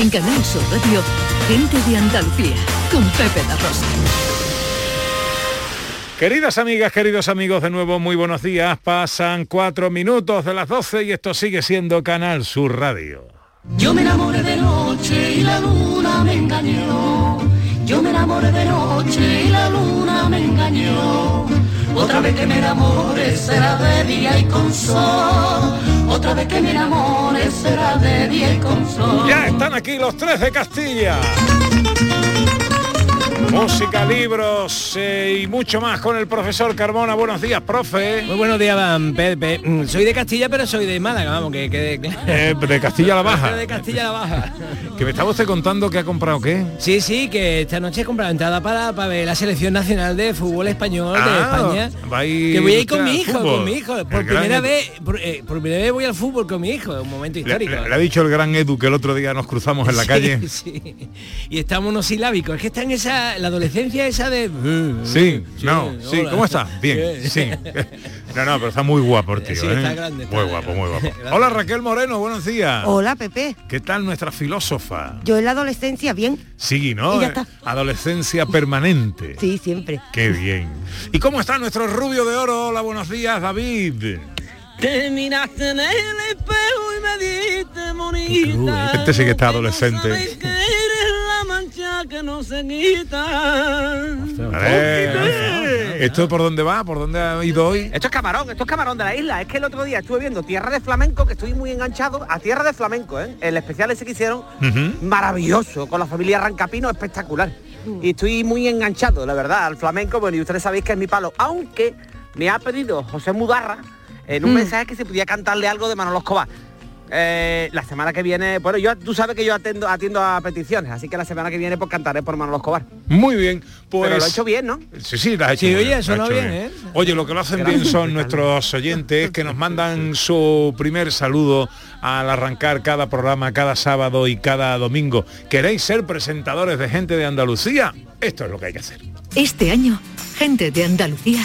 En Canal Sur Radio, Gente de Andalucía, con Pepe La Rosa. Queridas amigas, queridos amigos, de nuevo muy buenos días. Pasan cuatro minutos de las 12 y esto sigue siendo Canal Sur Radio. Yo me enamoré de noche y la luna me engañó. Yo me enamoré de noche y la luna me engañó. Otra vez que me enamore será de día y con sol. Otra vez que me enamore será de y con sol. Ya están aquí los tres de Castilla. Música, libros eh, y mucho más con el profesor Carmona. Buenos días, profe. Muy buenos días, van, Pepe. Mm, Soy de Castilla, pero soy de Málaga, vamos, que quede claro. Eh, de Castilla la Baja. de Castilla la Baja. Que me estaba usted contando que ha comprado qué. Sí, sí, que esta noche he comprado entrada para, para ver la selección nacional de fútbol español de Ah, España. que voy a ir con mi hijo, fútbol. con mi hijo. Por El primera vez, por, eh, por primera vez voy al fútbol con mi hijo, un momento histórico. le- le ha dicho el gran Edu que el otro día nos cruzamos en la Sí, calle. sí. Y estamos monosilábicos. Es que está en esa, la adolescencia esa de... Sí, no, sí. ¿Cómo estás? Bien, sí. No, no, pero está muy guapo tío, Sí, ¿eh? está grande, está muy guapo, muy guapo. Hola Raquel Moreno, buenos días. Hola, Pepe. ¿Qué tal nuestra filósofa? Yo en la adolescencia, bien. Sí, ¿no? Y ya está. Adolescencia permanente. Sí, siempre. Qué bien. ¿Y cómo está nuestro rubio de oro? Hola, buenos días, David. Te miraste en el espejo y me diste bonita. Este sí que está adolescente. No sabes que eres la mancha que no se quita. A ver, ¿Esto por dónde va? ¿Por dónde ha ido hoy? Esto es camarón, esto es camarón de la isla. Es que el otro día estuve viendo Tierra de Flamenco, que estoy muy enganchado a Tierra de Flamenco, ¿eh? El especial ese que hicieron, maravilloso, con la familia Rancapino, espectacular. Y estoy muy enganchado, la verdad, al flamenco, bueno, y ustedes sabéis que es mi palo. Aunque me ha pedido José Mudarra en un mensaje que se podía cantarle algo de Manolo Escobar. Eh, la semana que viene, bueno, yo tú sabes que yo atiendo, atiendo a peticiones, así que la semana que viene pues cantaré por Manolo Escobar. Muy bien, pues... Pero lo he hecho bien, ¿no? Sí, sí, lo has hecho Sí, muy oye, bien, lo hecho bien, ¿eh? Oye, lo que lo hacen bien son nuestros oyentes que nos mandan su primer saludo al arrancar cada programa, cada sábado y cada domingo. ¿Queréis ser presentadores de gente de Andalucía? Esto es lo que hay que hacer. Este año, Gente de Andalucía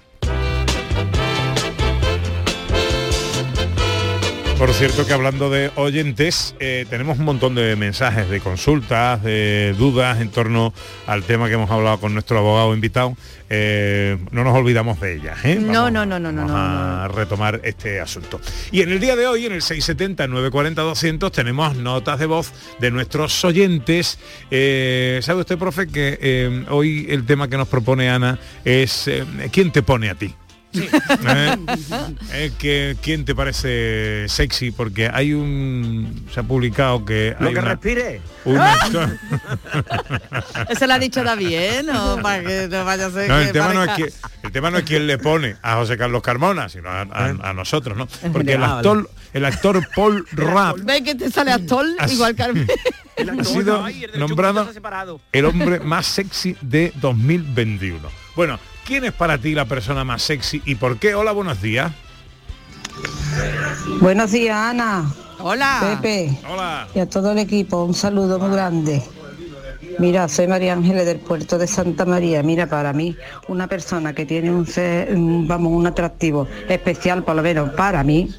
Por cierto que hablando de oyentes, eh, tenemos un montón de mensajes, de consultas, de dudas en torno al tema que hemos hablado con nuestro abogado invitado. Eh, no nos olvidamos de ellas. ¿eh? No, no, no, no, no, vamos no, a retomar este asunto. Y en el día de hoy, en el 670-940-200, tenemos notas de voz de nuestros oyentes. Eh, ¿Sabe usted, profe, que hoy el tema que nos propone Ana es ¿quién te pone a ti? ¿Eh? Eh, que, ¿Quién te parece sexy? Porque hay un... Se ha publicado que... Lo hay que una- respire. un actor- Eso lo ha dicho David, ¿eh? No, para que no vaya a ser No, que el tema no, es que, el tema no es quién le pone a José Carlos Carmona, sino a, a- a nosotros, ¿no? Porque el actor, el actor Paul Rapp Ve que te sale actor igual que Carmen. ha sido nombrado el hombre más sexy de 2021. Bueno, ¿quién es para ti la persona más sexy y por qué? Hola, buenos días. Buenos días, Ana. Hola. Pepe. Hola. Y a todo el equipo, un saludo muy grande. Mira, soy María Ángeles del puerto de Santa María. Mira, para mí, una persona que tiene un, vamos, un atractivo especial, por lo menos para mí,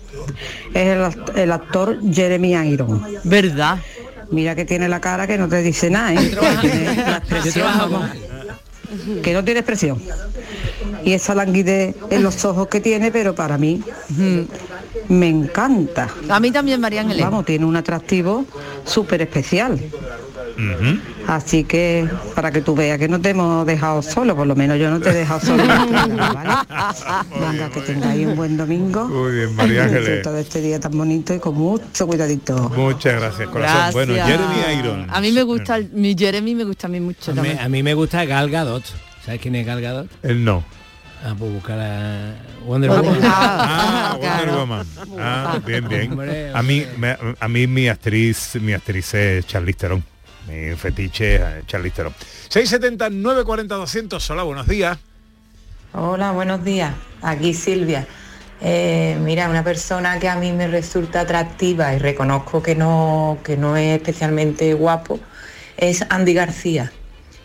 es el actor Jeremy Iron. ¿Verdad? Mira que tiene la cara que no te dice nada, ¿eh? Que no tiene expresión. Y esa languidez en los ojos que tiene, pero para mí me encanta. A mí también, María Ángeles. Vamos, tiene un atractivo súper especial. Así que para que tú veas que no te hemos dejado solo, por lo menos yo no te he dejado solo. programa, ¿vale? Venga, que tengáis un buen domingo. Muy bien, María Ángeles. De este día tan bonito y con mucho cuidadito. Muchas gracias, corazón. Bueno. Jeremy Iron. A mí me gusta, el- mi Jeremy me gusta a mí mucho A mí, también. a mí me gusta Gal Gadot. ¿Sabes quién es Gal Gadot? Él no. Ah, pues buscar a Wonder Wonder- Woman. Ah, Wonder claro. Woman. Ah, bien, bien. A mí, me- a mí mi actriz, mi actriz es Charlize Theron. Mi fetiche es Charlize Theron. 670 940 200. Hola, buenos días. Hola, buenos días. Aquí Silvia. Eh, mira, una persona que a mí me resulta atractiva y reconozco que no, que no es especialmente guapo es Andy García,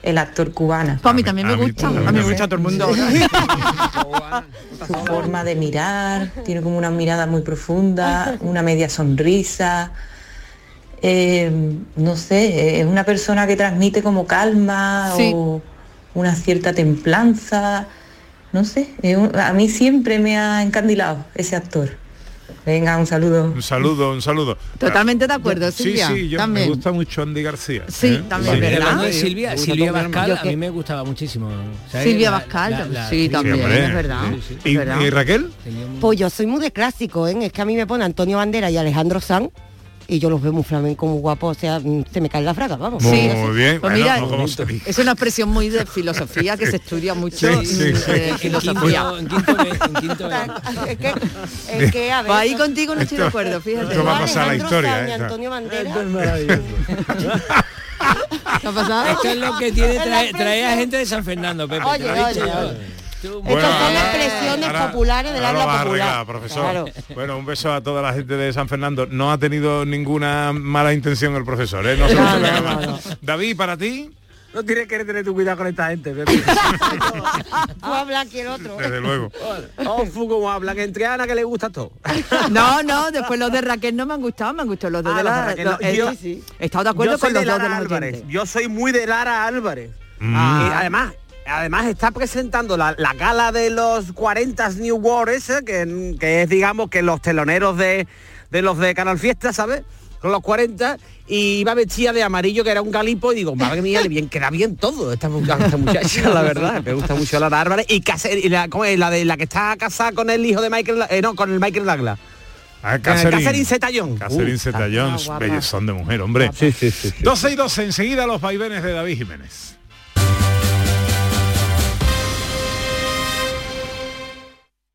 el actor cubano. Pues a mí también me a gusta. A mí me me gusta a todo el mundo. Su forma de mirar, tiene como una mirada muy profunda, una media sonrisa. Eh, no sé, es una persona que transmite como calma Sí. o una cierta templanza. No sé, a mí siempre me ha encandilado ese actor. Venga, un saludo. Un saludo, un saludo. Totalmente de acuerdo, Sí, Silvia. sí, yo también. me gusta mucho Andy García. Sí, ¿eh? también, Sí. ¿verdad? Sí, Silvia, Silvia Bascal, a mí me gustaba muchísimo. ¿sabes? Silvia La- Bascal, la- la sí, también, hombre. es verdad. Sí, sí. ¿Y, es verdad. y Raquel? Pues yo soy muy de clásico, ¿eh? Es que a mí me pone Antonio Bandera y Alejandro Sanz y yo los veo muy flamenco, muy guapos, o sea, mm, se me cae la fraga, vamos. Muy Sí. bien. Pues Bueno, mira, no es una expresión muy de filosofía que se estudia mucho. Sí, sí, sí. eh, En filosofía. quinto, en quinto, B, en quinto B. es que, es que, a ver, Pues ahí contigo no estoy de acuerdo, fíjate. esto va a pasar a la Alejandro historia, Sanz y ¿eh? Antonio Bandera. ¿Qué ha pasado? Esto es lo que tiene traer, a gente de San Fernando, Pepe. Oye, oye, oye. Estas son ahora- expresiones ahora- populares del habla popular. arreglar, profesor. Claro. Bueno, un beso a toda la gente de San Fernando. No ha tenido ninguna mala intención el profesor, ¿eh? No se lo No, no, David, para ti, No tienes que tener tu cuidado con esta gente, Pepe. Tú hablas aquí el otro. desde luego. Oh, fu, como hablan entre Ana que le gusta todo. No, no, después los de Raquel no me han gustado, me han gustado los dos Ah, de los de la... Raquel, los- eh, yo- sí, sí. He estado de acuerdo Yo soy con los de dos de los Álvarez. oyentes. Yo soy muy de Lara Álvarez. Mm. Y además, además está presentando la, la gala de los 40 New World ese, que, que es digamos que los teloneros de, de los de Canal Fiesta, ¿sabes? Con los 40 y iba vestida de amarillo que era un galipo y digo, madre mía, le bien, queda bien todo esta, mu- esta muchacha, la verdad. Me gusta mucho Lara Álvarez y, y la, ¿cómo es? la de la que está casada con el hijo de Michael, eh, no, con el Michael Douglas. Ah, Catherine, Catherine, Zeta-Jones. Catherine Uh, Zeta-Jones, guapa. bellezón de mujer, hombre. Sí, sí, sí. sí. 12 y 12, enseguida los vaivenes de David Jiménez.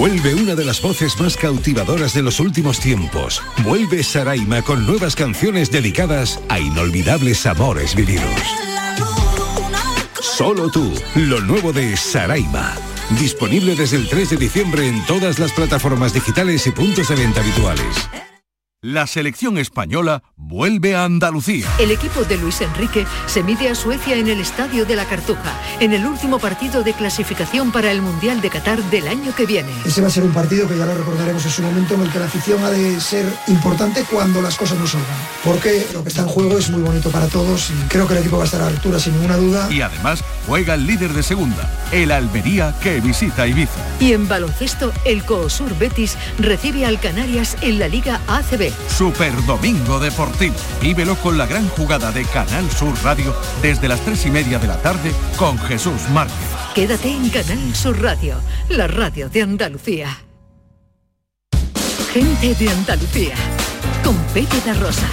Vuelve una de las voces más cautivadoras de los últimos tiempos. Vuelve Saraima con nuevas canciones dedicadas a inolvidables amores vividos. Solo tú, lo nuevo de Saraima. Disponible desde el 3 de diciembre en todas las plataformas digitales y puntos de venta habituales. La selección española vuelve a Andalucía. El equipo de Luis Enrique se mide a Suecia en el Estadio de la Cartuja, en el último partido de clasificación para el Mundial de Qatar del año que viene. Ese va a ser un partido que ya lo recordaremos en su momento en el que la afición ha de ser importante cuando las cosas no salgan. Porque lo que está en juego es muy bonito para todos y creo que el equipo va a estar a la altura sin ninguna duda. Y además juega el líder de segunda, el Almería que visita Ibiza. Y en baloncesto, el Coosur Betis recibe al Canarias en la Liga ACB. Super Domingo Deportivo. Vívelo con la gran jugada de Canal Sur Radio desde las tres y media de la tarde con Jesús Márquez. Quédate en Canal Sur Radio, la radio de Andalucía. Gente de Andalucía, con Pepe da Rosa.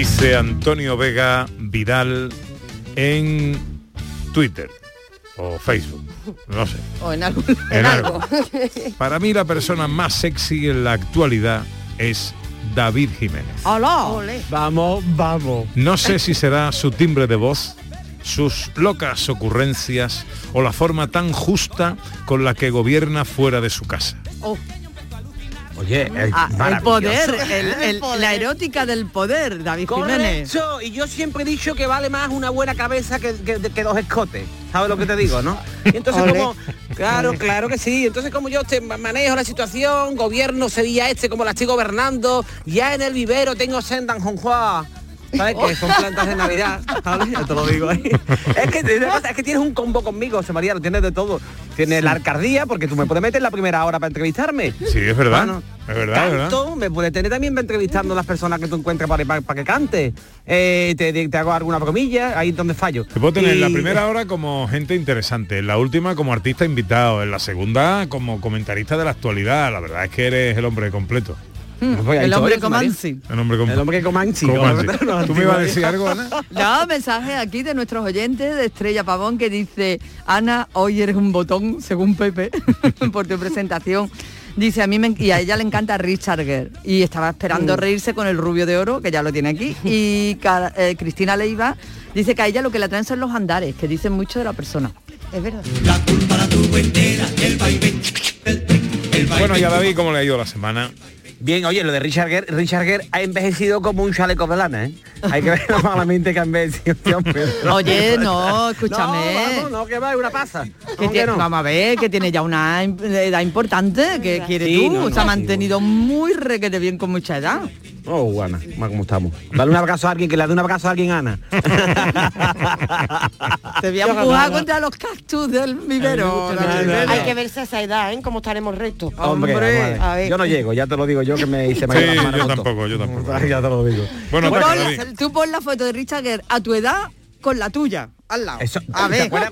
Dice Antonio Vega Vidal en Twitter o Facebook, no sé. O en algún... En algo. Para mí la persona más sexy en la actualidad es David Jiménez. ¡Hola! Vamos, vamos. No sé si será su timbre de voz, sus locas ocurrencias o la forma tan justa con la que gobierna fuera de su casa. Oh. Oye, el, Ah, el poder, el- el- la erótica del poder, David Jiménez. Correcto, y yo siempre he dicho que vale más una buena cabeza que, que- que dos escotes. ¿Sabes lo que te digo, no? Y entonces como, claro, claro que sí. Entonces como yo te manejo la situación, gobierno Sevilla este como la estoy gobernando, ya en el vivero tengo Sendan Jonghua. ¿Sabes? Que son plantas de Navidad, ¿sabes? Yo te lo digo ahí. Es que, es que tienes un combo conmigo, José María, lo tienes de todo. Tienes la arcardía, porque tú me puedes meter la primera hora para entrevistarme. Sí, es verdad. Bueno, es verdad, es verdad. Canto, me puedes tener también entrevistando a las personas que tú encuentres para, para, para que cante. Eh, te, te hago alguna bromilla, ahí es donde fallo. Te puedo tener en la Y- primera hora como gente interesante, en la última como artista invitado, en la segunda como comentarista de la actualidad. La verdad es que eres el hombre completo. Pues el hombre Comansi. El hombre, com- El hombre Comansi. Comansi. como- ¿Tú me ibas a decir algo, Ana? No, mensaje aquí de nuestros oyentes de Estrella Pavón que dice, Ana, hoy eres un botón, según Pepe, por tu presentación. Dice, a mí me- y a ella le encanta Richard Gere. Y estaba esperando Mm. reírse con el rubio de oro, que ya lo tiene aquí. Y eh, Cristina Leiva dice que a ella lo que le atraen son los andares, que dicen mucho de la persona. Es verdad. Bueno, y a David, ¿cómo le ha ido la semana? Bien, oye, lo de Richard Gere, Richard Gere ha envejecido como un chaleco de lana, ¿eh? Hay que ver lo malamente que ha envejecido este hombre. Oye, no, escúchame. No, vamos, no, que va, es una pasa. Que ¿Cómo tiene- no? Vamos a ver, que tiene ya una edad importante, que quiere Sí, tú, no, no, se ha sí, mantenido muy requete bien con mucha edad. Oh, Ana, ¿cómo estamos? Dale un abrazo a alguien, que le dé un abrazo a alguien, Ana. Te voy a empujar contra los cactus del vivero. David Jiménez. Hay que verse a esa edad, ¿eh? Cómo estaremos rectos. Hombre, vamos a ver. Yo no llego, ya te lo digo yo que me hice Sí, yo tampoco, yo tampoco. ya te lo digo. Bueno, Bueno, venga, la- David. tú pon la foto de Richard Gere a tu edad con la tuya, al lado. Eso, a ¿te ver. cuando-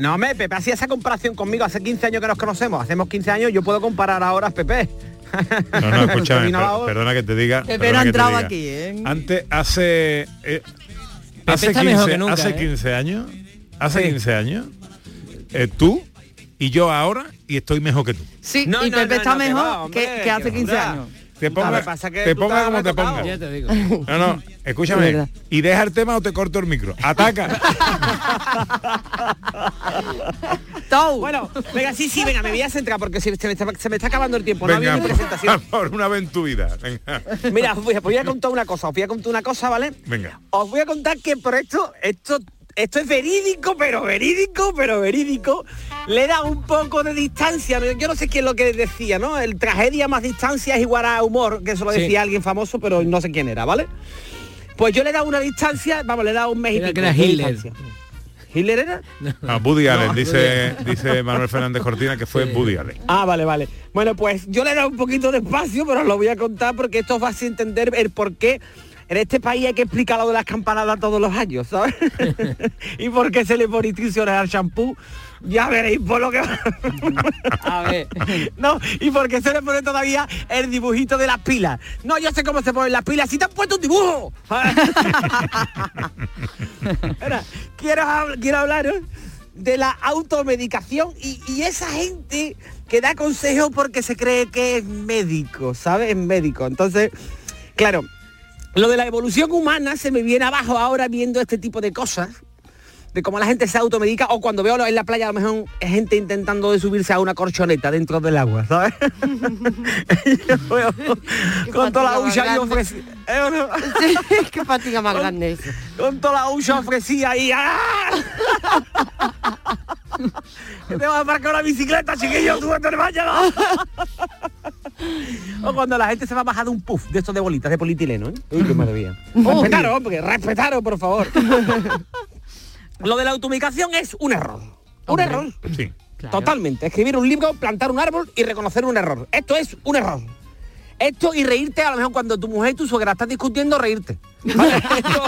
No, me, Pepe hacía esa comparación conmigo hace 15 años que nos conocemos. Hacemos 15 años, yo puedo comparar ahora a Pepe. No, no, escúchame, per- perdona que te diga. Pepe no diga. aquí, ¿eh? Antes, hace... eh, hace, está 15, mejor que nunca, hace ¿eh? 15 años, hace 15 años, eh, tú y yo ahora, y estoy mejor que tú. Sí, No, y no, Pepe no, está no, que mejor va, hombre, que, que hace 15 va. años. Te ponga, pasa que te ponga como te ponga. Ya te digo. No, no, escúchame. Y deja el tema o te corto el micro. Ataca. Tou. Bueno, venga, sí, sí, venga, me voy a centrar porque se, se me, está, se me está acabando el tiempo. No había ni presentación. por, por una vez en tu vida. Venga. Mira, os voy, a, voy a contar una cosa, os voy a contar una cosa, ¿vale? Venga. Os voy a contar que por esto, esto, esto es verídico, pero verídico, pero verídico. Le da un poco de distancia. ¿no? Yo no sé quién es lo que decía, ¿no? El tragedia más distancia es igual a humor, que eso lo Sí. decía alguien famoso, pero no sé quién era, ¿vale? Pues yo le he dado una distancia, vamos, le he dado un Era que era de Hitler. distancia. ¿Hitler era? A Woody Allen, dice, dice Manuel Fernández Cortina que fue Woody Allen. Ah, vale, vale. Bueno, pues yo le he dado un poquito de espacio, pero os lo voy a contar porque esto os va a entender el por qué en este país hay que explicar lo de las campanadas todos los años, ¿sabes? y por qué se le pone al champú. Ya veréis por lo que va. A ver. No, y por qué se le pone todavía el dibujito de las pilas. No, yo sé cómo se ponen las pilas. Si te han puesto un dibujo. Ahora, quiero, quiero hablaros de la automedicación y, y esa gente que da consejos porque se cree que es médico, ¿sabes? Es médico. Entonces, claro, lo de la evolución humana se me viene abajo ahora viendo este tipo de cosas de cómo la gente se automedica o cuando veo en la playa a lo mejor es gente intentando de subirse a una corchoneta dentro del agua, ¿sabes? Con toda la hucha ofrecida. ¿eh no? Qué fatiga más grande eso. Con toda la hucha ofrecida ahí. ¡ah! Te vas a marcar una bicicleta, chiquillo, tú te vayas. O cuando la gente se va a bajar de un puff de estos de bolitas de polietileno, ¿eh? Uy, qué maravilla. respetaros, por favor. Lo de la automedicación es un error. Un error. Sí. Totalmente. Escribir un libro, plantar un árbol y reconocer un error. Esto es un error. Esto y reírte a lo mejor cuando tu mujer y tu suegra están discutiendo, reírte. ¿Vale? Esto-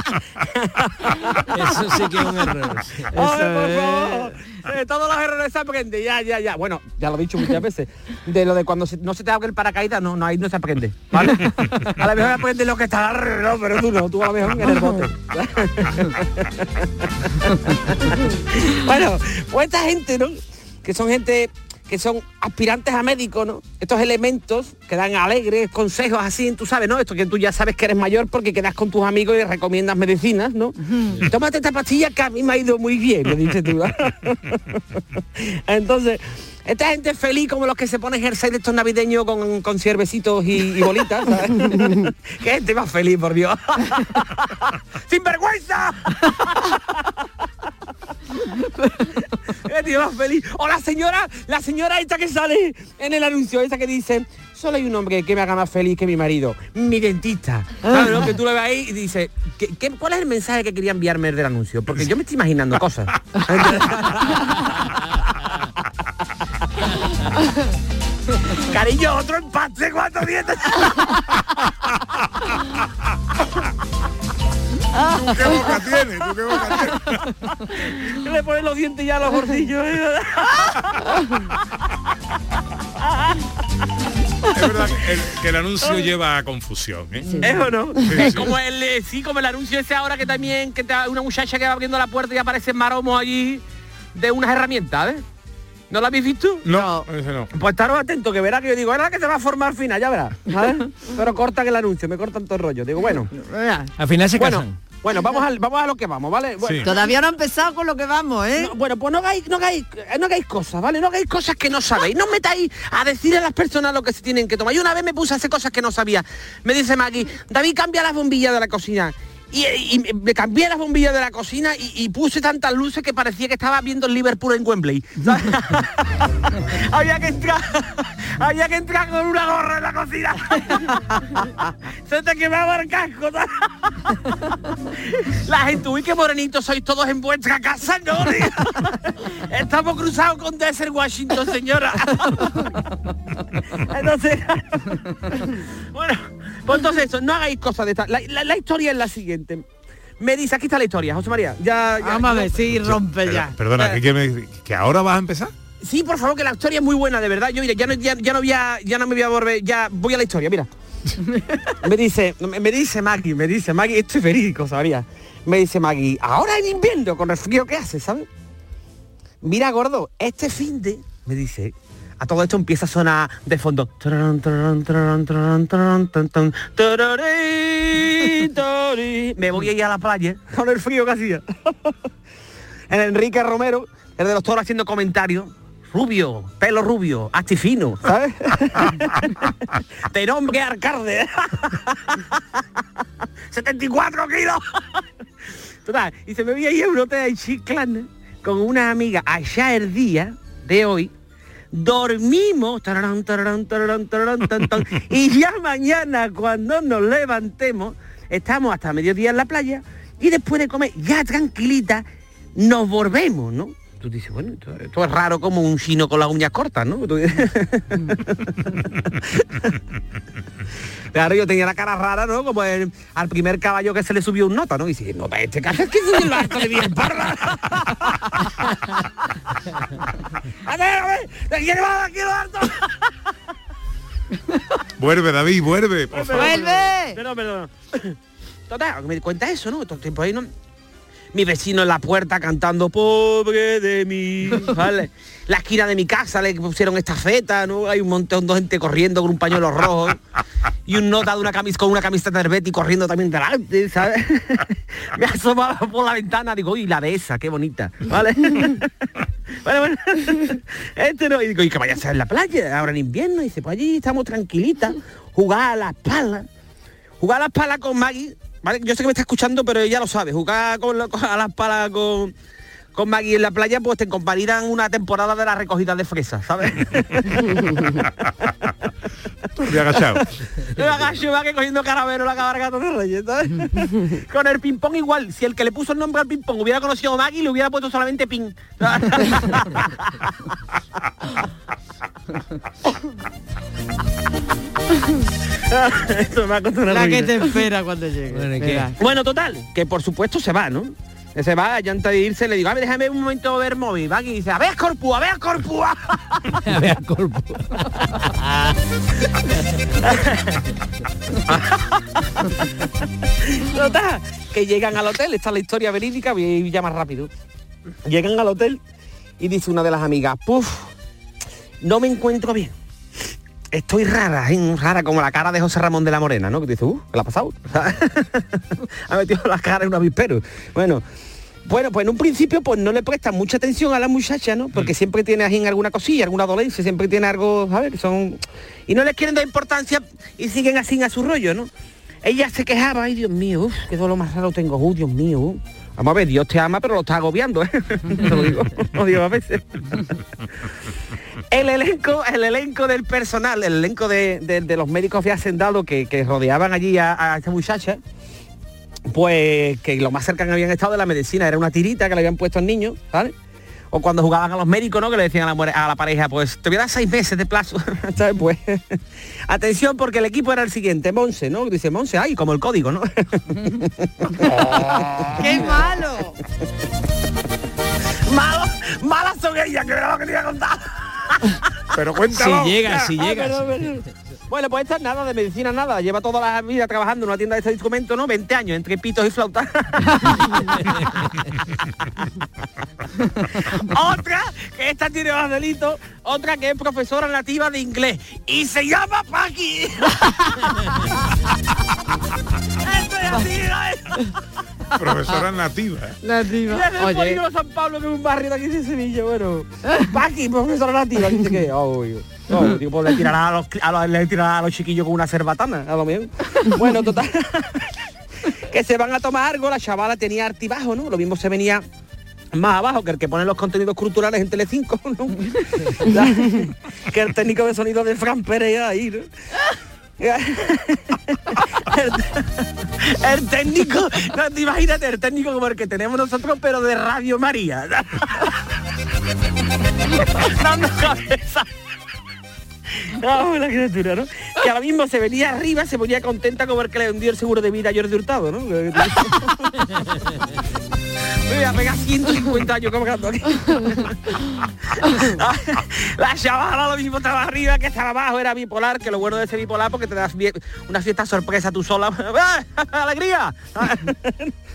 Eso sí que es un error. Ay, por favor. De todos los errores se aprende, ya, ya, ya. Bueno, ya lo he dicho muchas veces. De lo de cuando se- no se te abre el paracaídas, no, no, ahí no se aprende. ¿vale? A lo mejor aprende lo que está pero tú no, tú a lo mejor en el bote. bueno, pues esta gente, ¿no? Que son gente que son aspirantes a médicos, ¿no? Estos elementos que dan alegres consejos así, tú sabes, ¿no? Esto que tú ya sabes que eres mayor porque quedas con tus amigos y recomiendas medicinas, ¿no? Tómate esta pastilla que a mí me ha ido muy bien, le dices tú. Entonces, esta gente feliz como los que se ponen jersey de estos navideños con, con ciervecitos y, y bolitas, ¿sabes? Qué gente más feliz, por Dios. ¡Sin vergüenza! ¡Qué tío más feliz! O la señora, la señora esta que sale en el anuncio, esa que dice, solo hay un hombre que me haga más feliz que mi marido, mi dentista. Claro, ¿no? Que tú lo ves ahí y dices, ¿qué, qué- cuál es el mensaje que quería enviarme del anuncio? Porque yo me estoy imaginando cosas. Cariño, otro empate, ¿cuántos dientes? ¿Qué boca tiene? ¿Tú qué boca tienes? Le ponen los dientes ya a los gordillos. ¿eh? Es verdad que el, que el anuncio lleva a confusión, ¿eh? ¿Es o no? Sí, es sí. como el eh, sí, como el anuncio ese ahora que también que te- una muchacha que va abriendo la puerta y aparece maromo allí de unas herramientas, ¿ves? ¿No lo habéis visto? No, ese no. Pues estaros atentos, que verá que yo digo, es la que se va a formar al final, ya verás. ¿sabes? Pero cortan el anuncio, me cortan todo el rollo. Digo, bueno. Al final se bueno, casan. Bueno, vamos, al, vamos a lo que vamos, ¿vale? Bueno, Todavía no ha empezado con lo que vamos, ¿eh? No, bueno, pues no hagáis, no hagáis, no hagáis cosas, ¿vale? No hagáis cosas que no sabéis. No os metáis a decir a las personas lo que se tienen que tomar. Yo una vez me puse a hacer cosas que no sabía. Me dice Maggie, David, cambia las bombillas de la cocina. Y, y me cambié las bombillas de la cocina y, y puse tantas luces que parecía que estaba viendo el Liverpool en Wembley. había que entrar, había que entrar con una gorra en la cocina. Se te quemaba el casco. La gente, uy, qué morenitos sois todos en vuestra casa, ¿no? Estamos cruzados con Desert Washington, señora. Entonces, bueno, pues entonces eso, no hagáis cosas de esta. La, la- la historia es la siguiente. Me dice, aquí está la historia, José María. Ya, ya- Vamos a ver, sí, rompe Pero- ya. Perdona, ¿qué, qué me- que ahora vas a empezar? Sí, por favor, que la historia es muy buena, de verdad. Yo mira, ya no, ya, ya no voy a, ya no me voy a volver, ya voy a la historia, mira. me dice, me, me dice Maggie, me dice Maggie, esto es verídico, sabía. Me dice Maggie, ahora en invierno, con el frío que hace, ¿sabes? Mira, gordo, este fin de, me dice, a todo esto empieza a sonar de fondo. Me voy a ir a la playa con el frío que hacía. el Enrique Romero, el de los toros haciendo comentarios. Rubio, pelo rubio, astifino, ¿sabes? de nombre alcalde. 74 kilos. Total, y se me veía ahí en un hotel Chiclana con una amiga allá el día de hoy. Dormimos tararán, tararán, y ya mañana cuando nos levantemos estamos hasta mediodía en la playa y después de comer ya tranquilita nos volvemos, ¿no? Tú dices, bueno, esto, esto es raro como un chino con las uñas cortas, ¿no? Claro, yo tenía la cara rara, ¿no? Como el- al primer caballo que se le subió un nota, ¿no? Y dice, no, este caso es que se lo harto de bien parra. A ver, a ver, ¿de quién va aquí lo harto? Vuelve, David, vuelve, por favor. Perdón, perdón. Total, me di cuenta eso, ¿no? Todo el tiempo ahí, ¿no? Mi vecino en la puerta cantando pobre de mí, ¿vale? La esquina de mi casa le pusieron esta feta, ¿no? Hay un montón de gente corriendo con un pañuelo rojo y un nota de una camisa con una camiseta de Betty corriendo también delante, ¿sabes? me asomaba por la ventana, digo, uy, la de esa, qué bonita, ¿vale? bueno, bueno, este no, y digo, y que vaya a ser en la playa, ahora en invierno, y dice, pues allí estamos tranquilitas, jugar a las palas, jugar a las palas con Maggie, ¿vale? Yo sé que me está escuchando, pero ella lo sabe, jugar con, la- con- a las palas con, con Maggie en la playa, pues te comparidan una temporada de la recogida de fresas, ¿sabes? He agachado. Me agacho, va que cogiendo caramelo la cabalgata de Reyes, ¿sabes? Con el ping-pong igual, si el que le puso el nombre al ping-pong hubiera conocido a Maggie, le hubiera puesto solamente ping. Esto me ha costado una La que te espera cuando llegue. Bueno, total, que por supuesto se va, ¿no? Se va, ya antes de irse le digo, a ver, déjame un momento ver móvil, va, y dice, a ver, Corpúa, a ver, Corpúa. A ver, Corpus. Total, que llegan al hotel, esta es la historia verídica, voy a ir ya más rápido. Llegan al hotel y dice una de las amigas, puf, no me encuentro bien. Estoy rara, ¿eh? rara como la cara de José Ramón de la Morena, ¿no? Que dice, uh, ¿qué le ha pasado? ha metido la cara en un avispero. Bueno, bueno, pues en un principio pues no le prestan mucha atención a la muchacha, ¿no? Porque siempre tiene ahí alguna cosilla, alguna dolencia, siempre tiene algo, a ver, son... Y no les quieren dar importancia y siguen así a su rollo, ¿no? Ella se quejaba, ay Dios mío, uf, qué dolor más raro tengo, uh, Dios mío. uh". Vamos a ver, Dios te ama, pero lo está agobiando, ¿eh? Te lo digo, lo digo a veces. El elenco, el elenco del personal, el elenco de, de- de los médicos de hacendado que, que rodeaban allí a, a esta muchacha, pues que lo más cercano habían estado de la medicina, era una tirita que le habían puesto al niño, ¿vale? O cuando jugaban a los médicos, ¿no? Que le decían a la, mujer- a la pareja, pues te voy a dar seis meses de plazo. ¿Sabes? Pues atención porque el equipo era el siguiente, Monse, ¿no? Dice Monse, ay, como el código, ¿no? ¡Qué malo! Malo, malas son ellas, que era lo que te iba a contar. Pero cuéntalo. Si llega, si Ah, llega. perdón, perdón. Bueno, pues esta es nada de medicina, nada. Lleva toda la vida trabajando en una tienda de este instrumento, ¿no? 20 años, entre pitos y flautas. otra, que esta tiene más delito, otra que es profesora nativa de inglés. Y se llama Paqui. Profesora nativa. Nativa. Y en el Oye, polígono San Pablo, que es un barrio de aquí de Sevilla, bueno. Paqui, profesora nativa, dice que. Oh, digo, pues le tirará a los, a los- le tirará a los chiquillos con una cerbatana, a lo mejor. Bueno, total. que se van a tomar algo, la chavala tenía artibajo, ¿no? Lo mismo se venía más abajo que el que pone los contenidos culturales en Telecinco, ¿no? que el técnico de sonido de Fran Pérez ahí, ¿no? El, técnico, imagínate, el técnico como el que tenemos nosotros, pero de Radio María. Ah, la criatura, ¿no? Que ahora mismo se venía arriba, se ponía contenta como el que le hundió el seguro de vida a Jordi Hurtado, ¿no? Me voy a pegar 150 años cabrando aquí. La chavala lo mismo estaba arriba que estaba abajo, era bipolar, que lo bueno de ser bipolar porque te das una fiesta sorpresa tú sola. ¡Ah! ¡Alegría!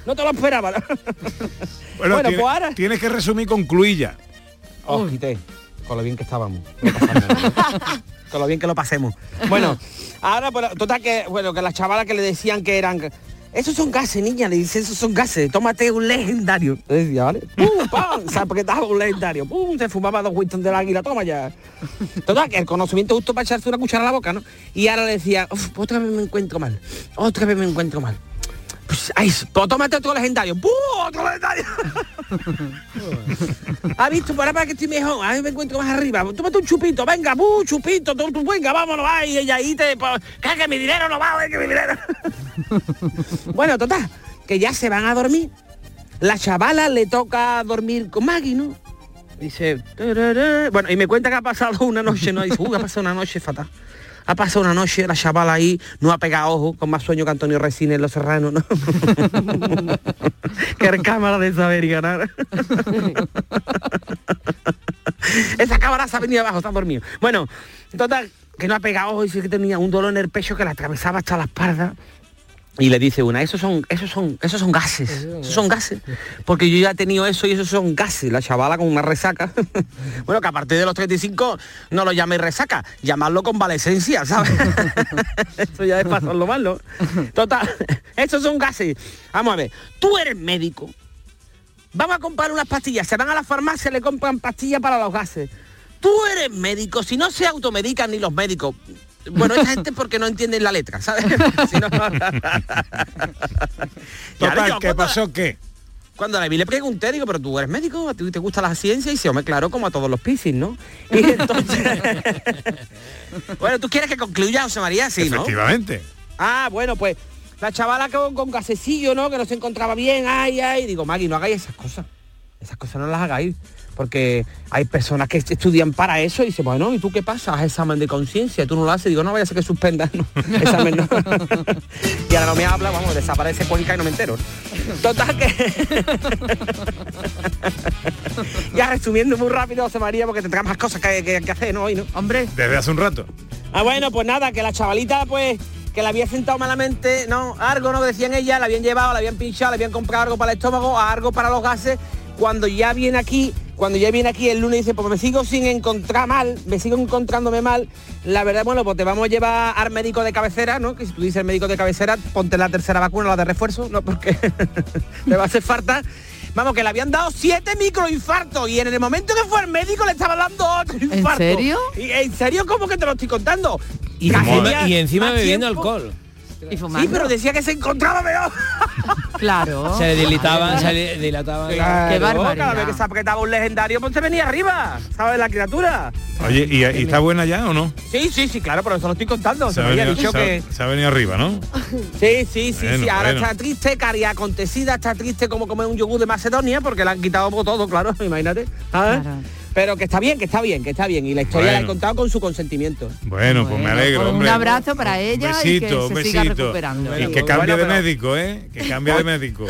No te lo esperaba. ¿no? Bueno, Bueno, tiene- pues ahora- tienes que resumir con cluilla. Os quité, con lo bien que estábamos. Con lo bien que lo pasemos. Bueno, ahora, pues, total que, bueno, que las chavalas que le decían que eran... Esos son gases, niña, le dice, esos son gases, tómate un legendario. Le decía, ¿vale? ¡Pum! ¡Pam! O sea, porque estaba un legendario. ¡Pum! Se fumaba dos Winston del águila, toma ya. Total, que el conocimiento justo para echarse una cuchara a la boca, ¿no? Y ahora le decía, "Uf, otra vez me encuentro mal, otra vez me encuentro mal. Pues, ay, pues tómate otro legendario. ¡Pum! ¡Otro legendario! ¿Ha visto? Para para que estoy mejor. A mí me encuentro más arriba. Tómate un chupito. Venga, ¡bu! chupito. Tú, tú, venga, vámonos. Ay, ella ahí te... pues, Que, mi dinero no va, que mi dinero. bueno, total. Que ya se van a dormir. La chavala le toca dormir con Maggie, ¿no? Dice... Bueno, y me cuenta que ha pasado una noche, ¿no? Dice, uy, ha pasado una noche fatal. Ha pasado una noche, la chavala ahí no ha pegado ojo, con más sueño que Antonio Resines en Los Serranos, ¿no? que era cámara de saber y ganar. Esa cámara se ha venido abajo, está dormido. Bueno, total, que no ha pegado ojo y dice que tenía un dolor en el pecho que la atravesaba hasta la espalda. Y le dice una, esos son, esos son, esos son gases, esos son gases. Porque yo ya he tenido eso y esos son gases. La chavala con una resaca. bueno, que a partir de los 35 no lo llaméis resaca, llamarlo convalecencia, ¿sabes? eso ya es pasarlo malo. Total, esos son gases. Vamos a ver, tú eres médico. Vamos a comprar unas pastillas, se van a la farmacia, le compran pastillas para los gases. Tú eres médico, si no se automedican ni los médicos. Bueno, esa gente porque no entienden la letra, ¿sabes? Si no- Y ahora Total, yo, ¿qué pasó? ¿Qué? Cuando la vi le pregunté, digo, pero tú eres médico, a ti te gusta la ciencia y se me claro como a todos los piscis, ¿no? Y entonces... bueno, ¿tú quieres que concluya, José María? Sí, ¿no? Efectivamente. Ah, bueno, pues la chavala con, con gasecillo, ¿no? Que no se encontraba bien, ay, ay. Digo, Maggie, no hagáis esas cosas. Esas cosas no las hagáis. Porque hay personas que estudian para eso y dicen, bueno, ¿y tú qué pasa? Haz examen de conciencia, tú no lo haces. Digo, no vaya a ser que suspendas, no. Examen no. y ahora no me habla, vamos, desaparece Cuenca y no me entero. Total que. ya resumiendo muy rápido, José María, porque tendrá más cosas que, que- que hacer, ¿no? Hoy, ¿no? Hombre. Desde hace un rato. Ah, bueno, pues nada, que la chavalita, pues, que la había sentado malamente, no, algo, no decían ella, la habían llevado, la habían pinchado, le habían comprado algo para el estómago, algo para los gases. Cuando ya viene aquí, cuando ya viene aquí el lunes y dice, pues me sigo sin encontrar mal, me sigo encontrándome mal, la verdad, bueno, pues te vamos a llevar al médico de cabecera, ¿no? Que si tú dices médico de cabecera, ponte la tercera vacuna, la de refuerzo, ¿no? Porque te va a hacer falta. Vamos, que le habían dado siete microinfartos y en el momento que fue el médico le estaba dando otro infarto. serio? Y, ¿En serio? ¿Cómo que te lo estoy contando? Y y encima bebiendo tiempo. alcohol. Y Sí, pero decía que se encontraba peor. Claro. Se dilataban, se dilataban. Claro, barbaridad. Cada vez que se apretaba un legendario, pues se venía arriba, ¿sabes? La criatura. Oye, ¿y, y está buena ya o no? Sí, sí, sí, claro, pero eso lo estoy contando. Se, Se ha, había venido, dicho se ha- que... se ha venido arriba, ¿no? Sí, sí, sí, Bueno, sí. Ahora bueno. está triste, cari acontecida, está triste como comer un yogur de Macedonia, porque le han quitado por todo, claro, imagínate. ¿sabes? Pero que está bien, que está bien, que está bien. Y la historia la he contado con su consentimiento. Bueno, pues me alegro, pues un hombre. abrazo para ella y que besito, se siga besito. recuperando. Y que Bueno, cambie de médico, ¿eh? Que cambie de médico.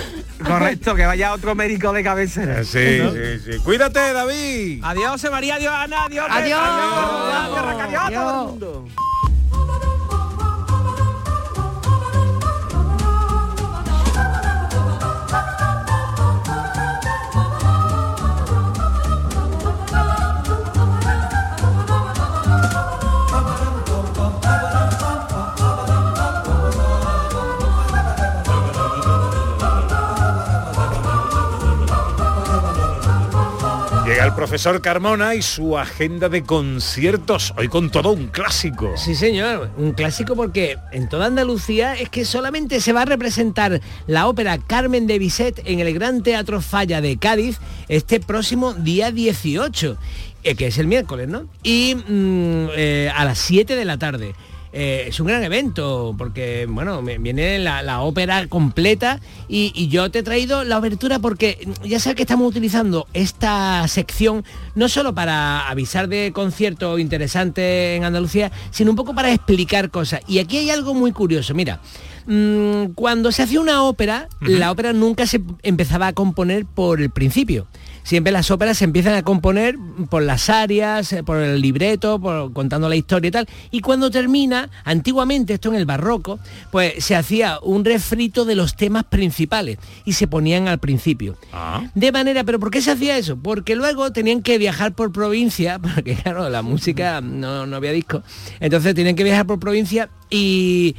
Correcto, que vaya otro médico de cabecera. Sí, ¿No? sí, sí. Cuídate, David. Adiós, María, adiós, Ana, adiós. Adiós. Adiós, adiós, adiós a Llega el profesor Carmona y su agenda de conciertos, hoy con todo un clásico. Sí, señor, un clásico porque en toda Andalucía es que solamente se va a representar la ópera Carmen de Bizet en el Gran Teatro Falla de Cádiz este próximo día 18, eh, que es el miércoles, ¿no? Y mm, eh, a las 7 de la tarde. Eh, es un gran evento porque, bueno, viene la, la ópera completa y, y yo te he traído la obertura porque ya sabes que estamos utilizando esta sección no solo para avisar de conciertos interesantes en Andalucía, sino un poco para explicar cosas. Y aquí hay algo muy curioso, mira. mm, Cuando se hacía una ópera, la ópera nunca se empezaba a componer por el principio. Siempre las óperas se empiezan a componer por las arias, eh, por el libreto, por contando la historia y tal. Y cuando termina, antiguamente, esto en el barroco, pues se hacía un refrito de los temas principales y se ponían al principio. De manera, pero ¿por qué se hacía eso? Porque luego tenían que viajar por provincia, porque claro, la música no, no había disco. Entonces tenían que viajar por provincia y,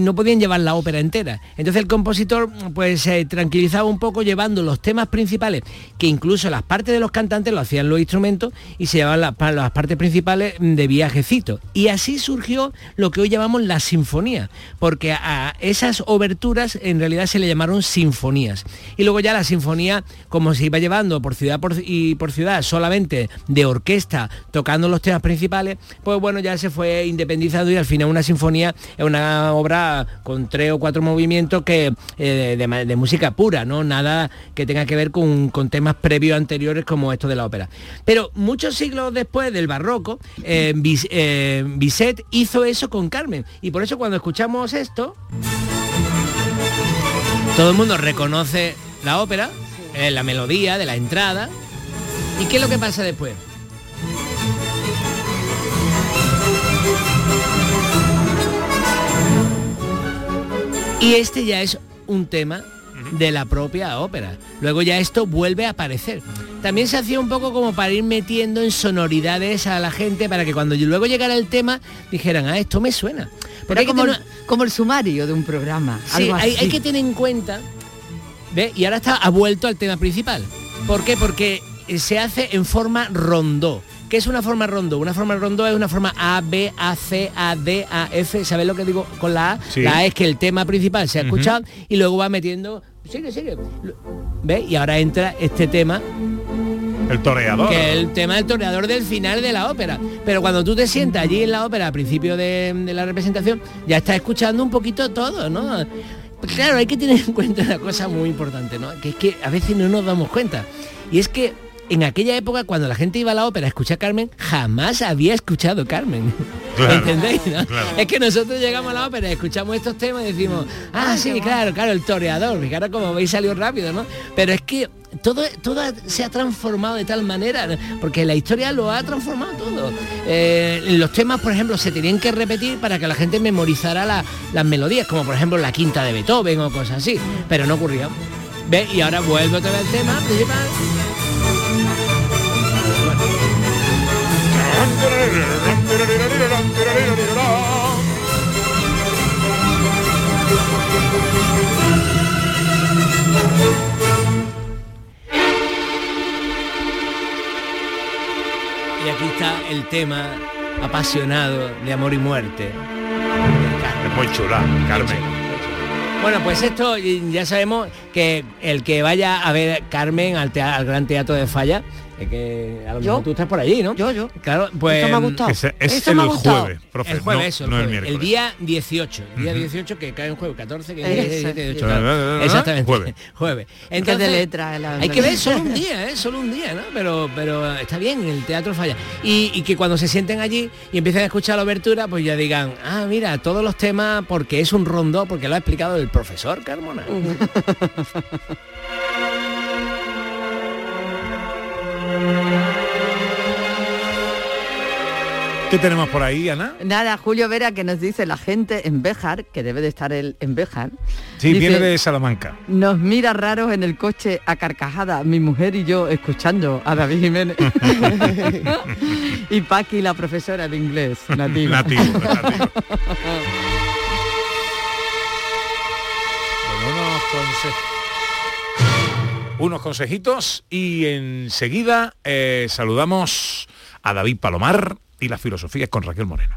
no podían llevar la ópera entera. Entonces el compositor pues se tranquilizaba un poco llevando los temas principales, que incluso las partes de los cantantes lo hacían los instrumentos y se llevaban las partes principales de viajecito. Y así surgió lo que hoy llamamos la sinfonía, porque a esas oberturas en realidad se le llamaron sinfonías. Y luego ya la sinfonía, como se iba llevando por ciudad por- y por ciudad solamente de orquesta tocando los temas principales, pues bueno, ya se fue independizando y al final una sinfonía es una obra con tres o cuatro movimientos que eh, de, música pura, ¿no? Nada que tenga que ver con, con temas previos anteriores como esto de la ópera. Pero muchos siglos después del barroco, eh, Bis- eh, Bizet hizo eso con Carmen. Y por eso cuando escuchamos esto, todo el mundo reconoce la ópera, eh, la melodía de la entrada. ¿Y qué es lo que pasa después? Y este ya es un tema de la propia ópera. Luego ya esto vuelve a aparecer. También se hacía un poco como para ir metiendo en sonoridades a la gente para que cuando luego llegara el tema dijeran, ah, esto me suena. Era hay que como, tener- el, como el sumario de un programa. Sí, algo hay, así. hay que tener en cuenta, ¿ve? Y ahora está ha vuelto al tema principal. ¿Por qué? Porque eh, se hace en forma rondó. ¿Qué es una forma rondó? Una forma rondó es una forma A, B, A, C, A, D, A, F. ¿Sabes lo que digo con la A? Sí. La A es que el tema principal se ha escuchado y luego va metiendo... Sigue, sigue. ¿Ve? Y ahora entra este tema El toreador. que es el tema del toreador del final de la ópera. Pero cuando tú te sientas allí en la ópera al principio de, de la representación, ya estás escuchando un poquito todo, ¿no? Pues claro, hay que tener en cuenta una cosa muy importante, ¿no? Que es que a veces no nos damos cuenta. Y es que en aquella época, cuando la gente iba a la ópera a escuchar Carmen, jamás había escuchado Carmen. Claro, ¿Entendéis? no? claro. Es que nosotros llegamos a la ópera, escuchamos estos temas y decimos, ah, sí, claro, claro, el toreador, fijaros como veis salió rápido, ¿no? Pero es que todo, todo se ha transformado de tal manera, ¿no? porque la historia lo ha transformado todo. Eh, los temas, por ejemplo, se tenían que repetir para que la gente memorizara la- las melodías, como por ejemplo la quinta de Beethoven o cosas así, pero no ocurrió. ¿Ves? Y ahora vuelvo otra vez al tema principal. El tema apasionado de amor y muerte. Es muy chula, Carmen. Bueno, pues esto ya sabemos que el que vaya a ver Carmen al, al Gran Teatro de Falla, es que a lo Yo. mejor tú estás por allí, ¿no? Yo, yo. Claro, pues Esto me ha gustado. Ese es Eso el me ha gustado. jueves, profe, el jueves, no- eso, el, no día 18, el día Ujú. 18 que cae en jueves, 14 que es 18, Eh, claro. eh, eh, Exactamente. jueves. jueves. Es que de letra, la- hay que ver solo un día, ¿eh? Solo un día, ¿no? Pero, pero está bien, el teatro falla. Y, y que cuando se sienten allí y empiecen a escuchar la obertura, pues ya digan, ah, mira, todos los temas, porque es un rondó, porque lo ha explicado el profesor Carmona. ¿Qué tenemos por ahí, Ana? Nada, Julio Vera que nos dice la gente en Béjar, que debe de estar él en Béjar. Sí, dice, viene de Salamanca. Nos mira raros en el coche a carcajada, mi mujer y yo escuchando a David Jiménez. y Paqui, la profesora de inglés, nativa. Nativo, nativo. Bueno, conse- unos consejitos y enseguida eh, saludamos a David Palomar y la filosofía es con Raquel Moreno.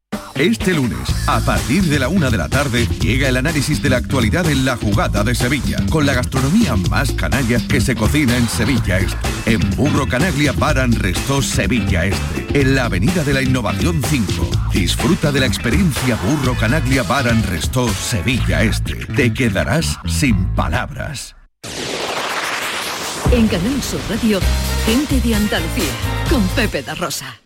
Este lunes, a partir de la una de la tarde, llega el análisis de la actualidad en la jugada de Sevilla, con la gastronomía más canalla que se cocina en Sevilla Este. En Burro Canaglia Baran Resto Sevilla Este, en la Avenida de la Innovación 5. Disfruta de la experiencia Burro Canaglia Baran Resto Sevilla Este. Te quedarás sin palabras. En Canal Sur Radio, gente de Andalucía, con Pepe da Rosa.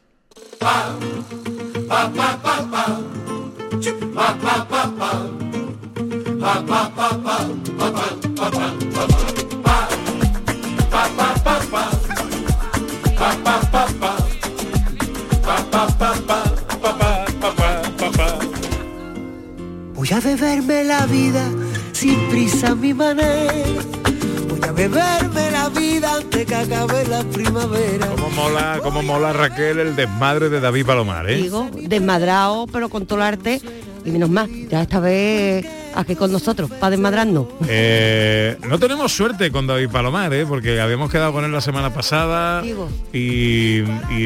Voy a beberme la vida sin prisa a mi manera. Beberme la vida antes que acabe la primavera. Cómo mola, cómo mola Raquel el desmadre de David Palomar, ¿eh? Digo, desmadrado, pero con todo el arte. Y menos más, ya esta vez aquí con nosotros, para desmadrarnos. Eh, no tenemos suerte con David Palomar, ¿eh? porque habíamos quedado con él la semana pasada y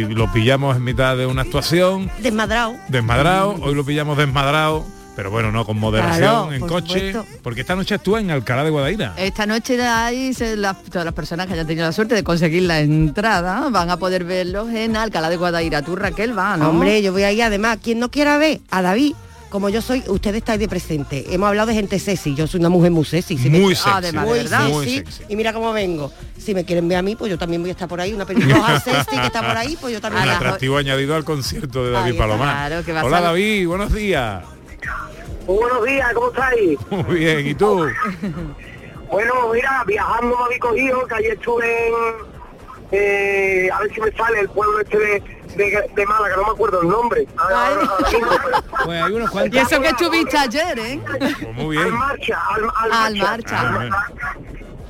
lo pillamos en mitad de una actuación, Desmadrado. desmadrado, hoy lo pillamos desmadrado, pero bueno, no, con moderación Claro, en por coche, supuesto. porque esta noche actúa en Alcalá de Guadaira. Esta noche ahí se- las- todas las personas que hayan tenido la suerte de conseguir la entrada van a poder verlos en Alcalá de Guadaira. Tú Raquel va, ¿no? Hombre, yo voy ahí además, quien no quiera ver a David, como yo soy, ustedes estáis de presente. Hemos hablado de gente sexy, yo soy una mujer muy sexy. si Muy me- sexy. Además, muy verdad. sexy, Muy sexy. Y mira cómo vengo. Si me quieren ver a mí, pues yo también voy a estar por ahí. Una pelirroja sexy que está por ahí, pues yo también. A- atractivo añadido al concierto de David Palomar. claro, que va a Hola sal- David, buenos días. Buenos días, ¿cómo estáis? Muy bien, ¿y tú? Bueno, mira, viajando me había cogido, que ayer estuve en... eh, a ver si me sale el pueblo este de, de, de Málaga, no me acuerdo el nombre. Pues hay unos Y eso que estuviste ayer, ¿eh? Pues muy bien. Al marcha, al, al Al marcha. marcha.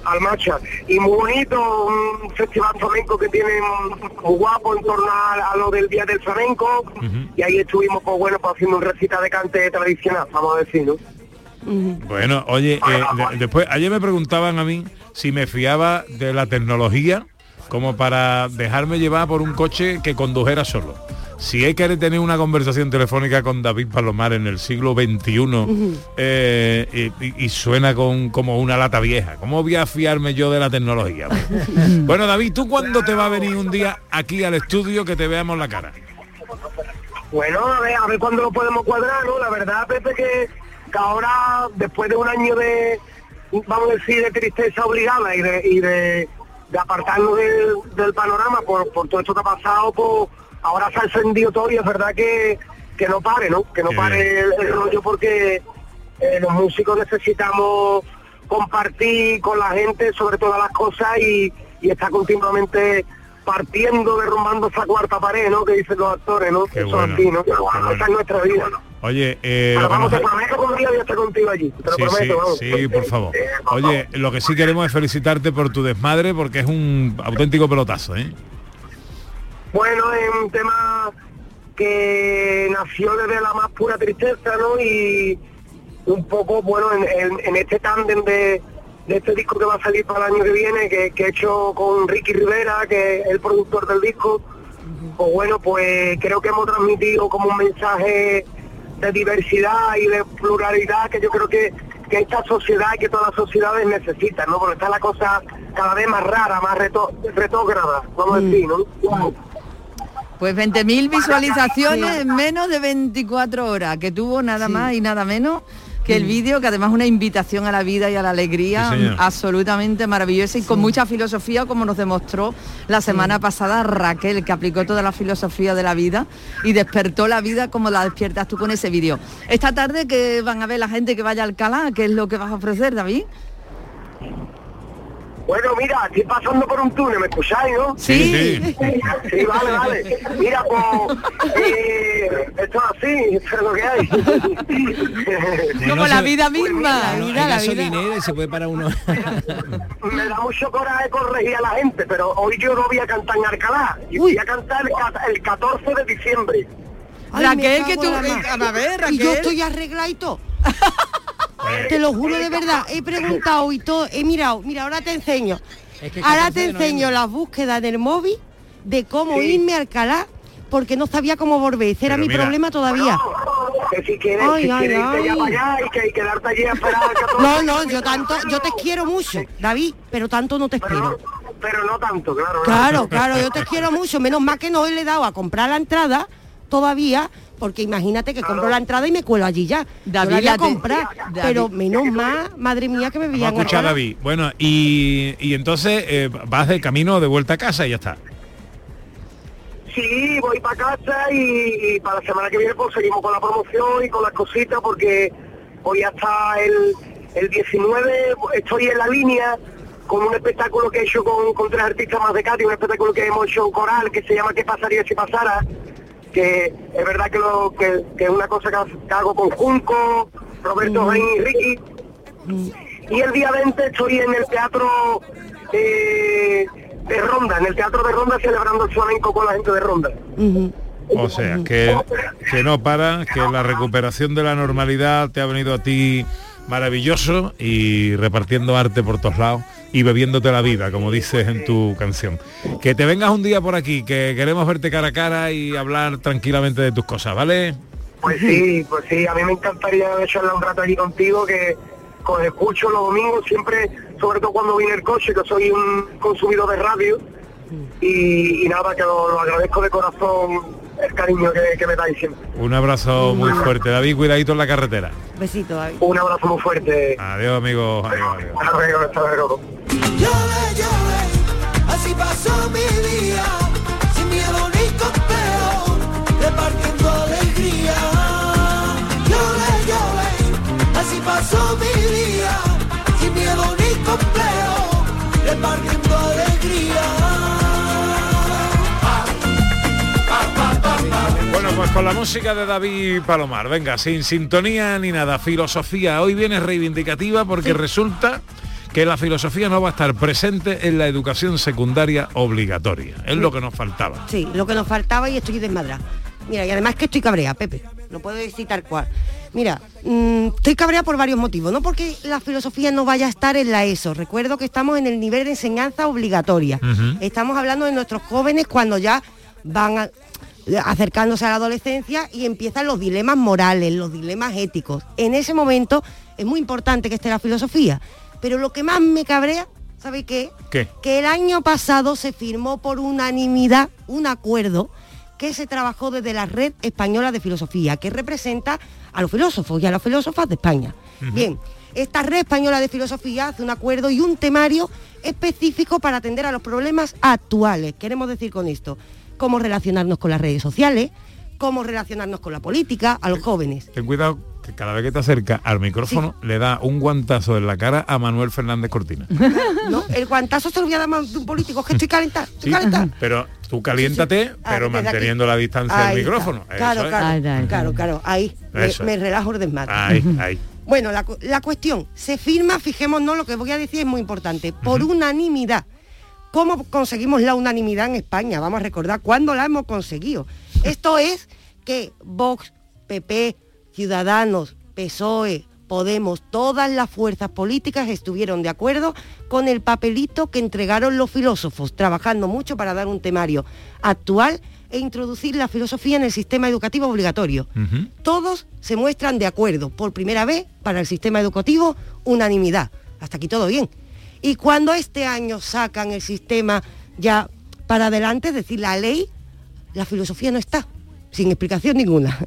Al marcha. Y muy bonito, un festival flamenco que tienen muy guapo en torno a, a lo del Día del Flamenco. Y ahí estuvimos, pues bueno, pues haciendo un recita de cante tradicional, vamos a decir, ¿no? Bueno, oye, eh, de- después, ayer me preguntaban a mí si me fiaba de la tecnología como para dejarme llevar por un coche que condujera solo. Si he querido tener una conversación telefónica con David Palomar en el siglo XXI eh, y, y- y suena con, como una lata vieja, ¿cómo voy a fiarme yo de la tecnología? bueno, David, ¿tú cuándo te va a venir un día aquí al estudio que te veamos la cara? Bueno, a ver, a ver cuándo lo podemos cuadrar, ¿no? La verdad, Pepe, que, que ahora, después de un año de, vamos a decir, de tristeza obligada y de, y de, de apartarnos del, del panorama por, por todo esto que ha pasado, pues ahora se ha encendido todo y es verdad que, que no pare, ¿no? Que no Qué pare el, el rollo porque eh, los músicos necesitamos compartir con la gente sobre todas las cosas y, y está continuamente partiendo, derrumbando esa cuarta pared, ¿no? Que dicen los actores, ¿no? Qué Eso bueno, así, ¿no? bueno. Esa es nuestra vida, ¿no? Oye, eh, Pero vamos, te prometo que un día voy a estar contigo allí, te lo Sí, sí, prometo, vamos. sí, por favor. Oye, lo que sí queremos es felicitarte por tu desmadre porque es un auténtico pelotazo, ¿eh? Bueno, es un tema que nació desde la más pura tristeza, ¿no? Y un poco, bueno, en, en- en este tándem de, de este disco que va a salir para el año que viene, que, que he hecho con Ricky Rivera, que es el productor del disco, pues bueno, pues creo que hemos transmitido como un mensaje de diversidad y de pluralidad que yo creo que, que esta sociedad y que todas las sociedades necesitan, ¿no? Porque está la cosa cada vez más rara, más reto, retógrada, vamos a decir, ¿no? Pues 20.000 visualizaciones en menos de 24 horas, que tuvo nada más y nada menos que el vídeo, que además es una invitación a la vida y a la alegría Sí, absolutamente maravillosa y con mucha filosofía, como nos demostró la semana pasada Raquel, que aplicó toda la filosofía de la vida y despertó la vida como la despiertas tú con ese vídeo. Esta tarde que van a ver la gente que vaya a Alcalá, ¿qué es lo que vas a ofrecer, David? Bueno, mira, estoy pasando por un túnel, ¿me escucháis, no? Sí. Sí. Sí, vale, vale. Mira, pues, eh, esto es así, esto es lo que hay. Como la vida misma. La vida, la gasolinera y se puede para uno. Me da mucho coraje corregir a la gente, pero hoy yo no voy a cantar en Alcalá. Yo voy a cantar el, ca- el 14 de diciembre. Ay, Raquel, que tú- eh, a ver, Y yo Raquel. estoy todo. Te lo juro de verdad, he preguntado y todo, he mirado, mira, ahora te enseño. Es que Ahora 14 te enseño las búsquedas en el móvil de cómo Sí. irme a Alcalá porque no sabía cómo volver. Ese era mi mira. problema todavía. Que si quieres, Ay, si ay, quieres irte ya ay. para allá y, que, y quedarte allí a esperar al 14 No, no, yo tanto, yo te quiero mucho, David, pero tanto no te pero espero. pero no tanto, claro. Claro, claro, yo te quiero mucho, menos mal que no le he dado a comprar la entrada todavía, porque imagínate que compro la entrada y me cuelo allí ya. David, Yo la voy a comprar, David. pero menos mal, madre mía, que me veían escuchar a Alcalá. David. Bueno, y, y entonces eh, vas de camino de vuelta a casa y ya está. Sí, voy para casa y, y para la semana que viene pues seguimos con la promoción y con las cositas porque hoy hasta el, el 19 estoy en la línea con un espectáculo que he hecho con, con tres artistas más de Cádiz, un espectáculo que hemos hecho en coral que se llama ¿Qué pasaría si pasara? Que es verdad que, lo, que, que es una cosa que ha- que hago con Junco, Roberto Jaén y Ricky. Y el día 20 estoy en el teatro eh, de Ronda, en el teatro de Ronda celebrando el flamenco con la gente de Ronda. O sea, que, que no para, que la recuperación de la normalidad te ha venido a ti maravilloso y repartiendo arte por todos lados y bebiéndote la vida, como dices en tu canción. Que te vengas un día por aquí, que queremos verte cara a cara y hablar tranquilamente de tus cosas, ¿vale? Pues sí, pues sí, a mí me encantaría echarle un rato allí contigo, que os escucho los domingos, siempre, sobre todo cuando vine el coche, que soy un consumidor de radio, y, nada, que lo agradezco de corazón el cariño que, que me dais siempre. Un abrazo muy fuerte. David, cuidadito en la carretera. Besito, David. Un abrazo muy fuerte. Adiós, amigos. Adiós, adiós. Hasta luego, hasta luego. Así pasó mi día, sin miedo ni complejo, repartiendo alegría. Lloré, lloré, así pasó mi día, sin miedo ni complejo, repartiendo con la música de David Palomar, venga, sin sintonía ni nada, filosofía. Hoy viene reivindicativa porque resulta que la filosofía no va a estar presente en la educación secundaria obligatoria. Es lo que nos faltaba. Sí, lo que nos faltaba y estoy desmadrada. Mira, y además que estoy cabrea, Pepe. Lo puedo decir tal cual. Mira, mm, estoy cabreada por varios motivos. No porque la filosofía no vaya a estar en la ESO. Recuerdo que estamos en el nivel de enseñanza obligatoria. Estamos hablando de nuestros jóvenes cuando ya van a- acercándose a la adolescencia y empiezan los dilemas morales, los dilemas éticos. En ese momento es muy importante que esté la filosofía. Pero lo que más me cabrea, ¿sabe qué? ¿Qué? que el año pasado se firmó por unanimidad un acuerdo que se trabajó desde la Red Española de Filosofía, que representa a los filósofos y a las filósofas de España. Bien, esta Red Española de Filosofía hace un acuerdo y un temario específico para atender a los problemas actuales. Queremos decir con esto, cómo relacionarnos con las redes sociales, cómo relacionarnos con la política, a los jóvenes. Ten cuidado que cada vez que te acerca al micrófono le da un guantazo en la cara a Manuel Fernández Cortina. ¿no? El guantazo se lo voy a dar más de un político, que estoy calentada, estoy Sí, pero tú caliéntate, Ah, pero aquí. manteniendo la distancia Ahí del micrófono. Claro, Eso es. claro, claro, claro, ahí. Me, Eso es. me relajo el desmadre. Ahí, ahí. Bueno, la cuestión, se firma, fijémonos, lo que voy a decir es muy importante, por unanimidad. ¿Cómo conseguimos la unanimidad en España? Vamos a recordar cuándo la hemos conseguido. Esto es que Vox, PP, Ciudadanos, PSOE, Podemos, todas las fuerzas políticas estuvieron de acuerdo con el papelito que entregaron los filósofos, trabajando mucho para dar un temario actual e introducir la filosofía en el sistema educativo obligatorio todos se muestran de acuerdo. Por primera vez, para el sistema educativo, unanimidad. Hasta aquí todo bien. Y cuando este año sacan el sistema ya para adelante, es decir, la ley, la filosofía no está, sin explicación ninguna.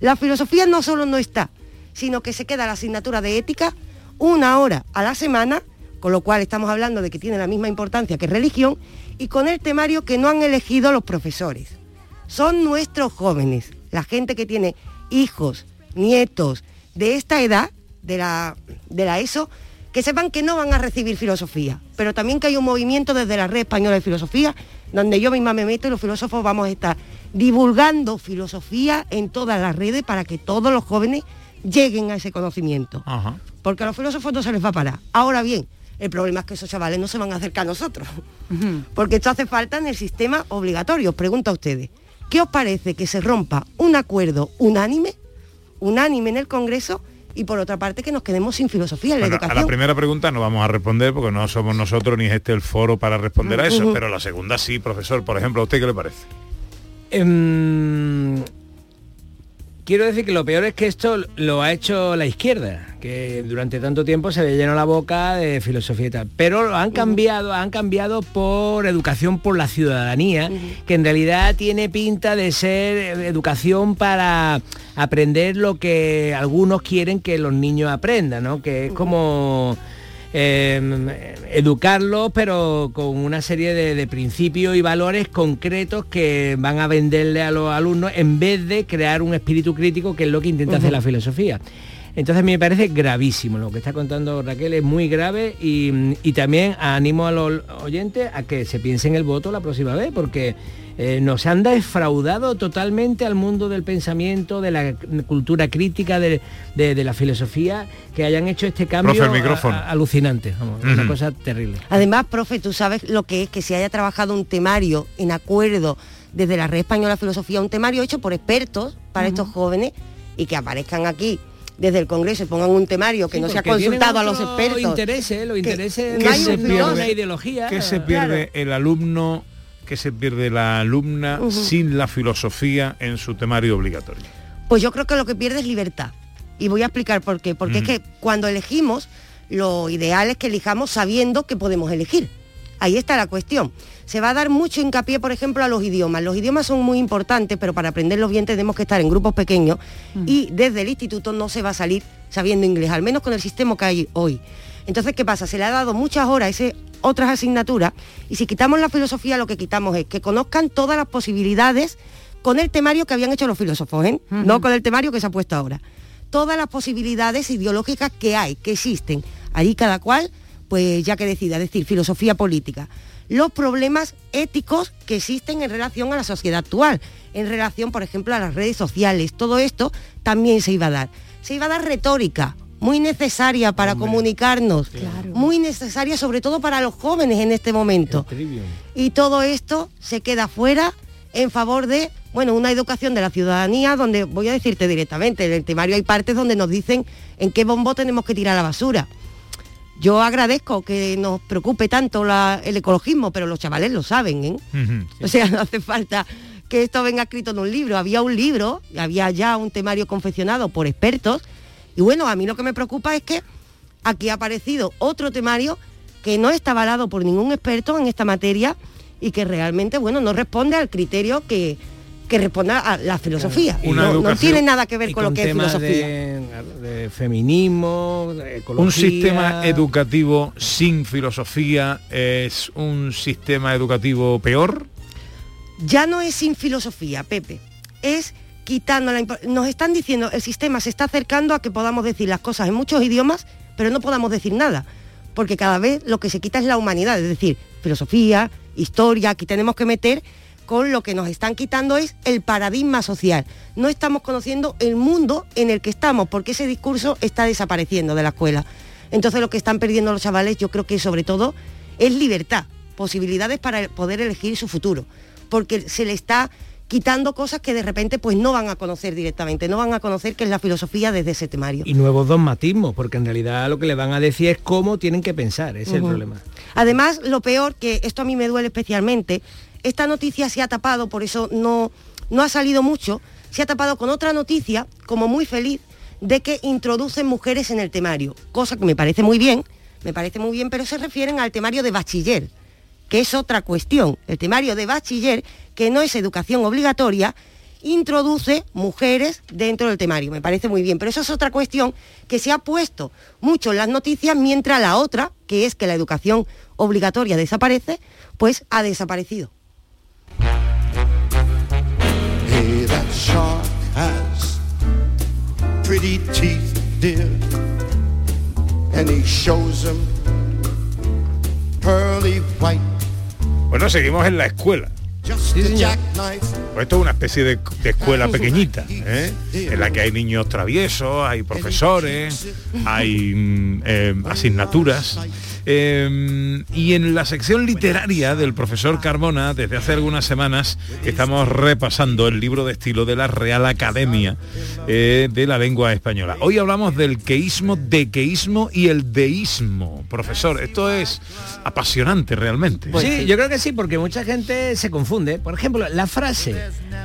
La filosofía no solo no está, sino que se queda la asignatura de ética una hora a la semana, con lo cual estamos hablando de que tiene la misma importancia que religión, y con el temario que no han elegido los profesores son nuestros jóvenes, la gente que tiene hijos, nietos de esta edad, de la, de la ESO, que sepan que no van a recibir filosofía, pero también que hay un movimiento desde la Red Española de Filosofía, donde yo misma me meto y los filósofos vamos a estar divulgando filosofía en todas las redes para que todos los jóvenes lleguen a ese conocimiento. Porque a los filósofos no se les va a parar. Ahora bien, el problema es que esos chavales no se van a acercar a nosotros. Porque esto hace falta en el sistema obligatorio. Os pregunto a ustedes, ¿qué os parece que se rompa un acuerdo unánime, unánime en el Congreso, y por otra parte que nos quedemos sin filosofía en la Bueno, a educación? la primera pregunta no vamos a responder porque no somos nosotros ni es este el foro para responder a eso, pero la segunda sí, profesor. Por ejemplo, ¿a usted qué le parece? Em, quiero decir que lo peor es que esto lo ha hecho la izquierda, que durante tanto tiempo se le llenó la boca de filosofía y tal. Pero lo han cambiado, han cambiado por educación por la ciudadanía, que en realidad tiene pinta de ser educación para aprender lo que algunos quieren que los niños aprendan, ¿no? Que es como eh, educarlos, pero con una serie de, de principios y valores concretos que van a venderle a los alumnos en vez de crear un espíritu crítico, que es lo que intenta hacer la filosofía. Entonces me parece gravísimo lo que está contando Raquel, es muy grave y, y también animo a los oyentes a que se piensen el voto la próxima vez, porque eh, nos han defraudado totalmente al mundo del pensamiento, de la cultura crítica, de, de- de la filosofía, que hayan hecho este cambio Profe, el micrófono. a- a- alucinante, vamos, una cosa terrible. Además, profe, tú sabes lo que es que se haya trabajado un temario en acuerdo desde la Red Española de Filosofía, un temario hecho por expertos para estos jóvenes y que aparezcan aquí desde el Congreso y pongan un temario que Sí, no se ha consultado a los expertos. intereses, los Que- intereses que no hay se un pierde una ideología. ¿Qué se pierde el alumno, qué se pierde la alumna sin la filosofía en su temario obligatorio? Pues yo creo que lo que pierde es libertad. Y voy a explicar por qué. Porque es que cuando elegimos, lo ideal es que elijamos sabiendo que podemos elegir. Ahí está la cuestión. Se va a dar mucho hincapié, por ejemplo, a los idiomas. Los idiomas son muy importantes, pero para aprenderlos bien tenemos que estar en grupos pequeños y desde el instituto no se va a salir sabiendo inglés, al menos con el sistema que hay hoy. Entonces, ¿qué pasa? Se le ha dado muchas horas a ese, otras asignaturas y si quitamos la filosofía lo que quitamos es que conozcan todas las posibilidades con el temario que habían hecho los filósofos, ¿eh? no con el temario que se ha puesto ahora. Todas las posibilidades ideológicas que hay, que existen. Ahí cada cual, pues ya que decida, es decir, filosofía política. Los problemas éticos que existen en relación a la sociedad actual, en relación, por ejemplo, a las redes sociales. Todo esto también se iba a dar. Se iba a dar retórica, muy necesaria para comunicarnos, muy necesaria sobre todo para los jóvenes en este momento. Y todo esto se queda fuera en favor de, bueno, una educación de la ciudadanía donde, voy a decirte directamente, en el temario hay partes donde nos dicen en qué bombo tenemos que tirar la basura. Yo agradezco que nos preocupe tanto la- el ecologismo, pero los chavales lo saben, ¿eh? O sea, no hace falta que esto venga escrito en un libro. Había un libro, había ya un temario confeccionado por expertos. Y bueno, a mí lo que me preocupa es que aquí ha aparecido otro temario que no está avalado por ningún experto en esta materia y que realmente, bueno, no responde al criterio que, que responda a la filosofía. Una no, tiene nada que ver con, lo que es filosofía. De, de feminismo, de ecología. Un sistema educativo sin filosofía es un sistema educativo peor. ya no es sin filosofía, Pepe, es nos están diciendo el sistema se está acercando a que podamos decir las cosas en muchos idiomas, pero no podamos decir nada, porque cada vez lo que se quita es la humanidad, es decir, filosofía, historia, aquí tenemos que meter con lo que nos están quitando es el paradigma social. No estamos conociendo el mundo en el que estamos, porque ese discurso está desapareciendo de la escuela. Entonces lo que están perdiendo los chavales, yo creo que sobre todo es libertad, posibilidades para poder elegir su futuro, porque se le está quitando cosas que de repente pues no van a conocer directamente, no van a conocer qué es la filosofía desde ese temario. Y nuevos dogmatismos, porque en realidad lo que le van a decir es cómo tienen que pensar, ese es el problema. Además, lo peor, que esto a mí me duele especialmente, esta noticia se ha tapado, por eso no, no ha salido mucho, se ha tapado con otra noticia, como muy feliz, de que introducen mujeres en el temario, cosa que me parece muy bien, me parece muy bien, pero se refieren al temario de bachiller, que es otra cuestión. El temario de bachiller, que no es educación obligatoria, introduce mujeres dentro del temario. Me parece muy bien, pero eso es otra cuestión que se ha puesto mucho en las noticias, mientras la otra, que es que la educación obligatoria desaparece, pues ha desaparecido. Bueno, seguimos en la escuela. Pues esto es una especie de, de escuela pequeñita, ¿eh? en la que hay niños traviesos, hay profesores, hay mm, eh, asignaturas. Eh, y en la sección literaria del profesor Carmona, desde hace algunas semanas, estamos repasando el libro de estilo de la Real Academia eh, de la Lengua Española. Hoy hablamos del queísmo, dequeísmo y el deísmo. Profesor, esto es apasionante realmente. sí, yo creo que sí, porque mucha gente se confunde. Por ejemplo, la frase,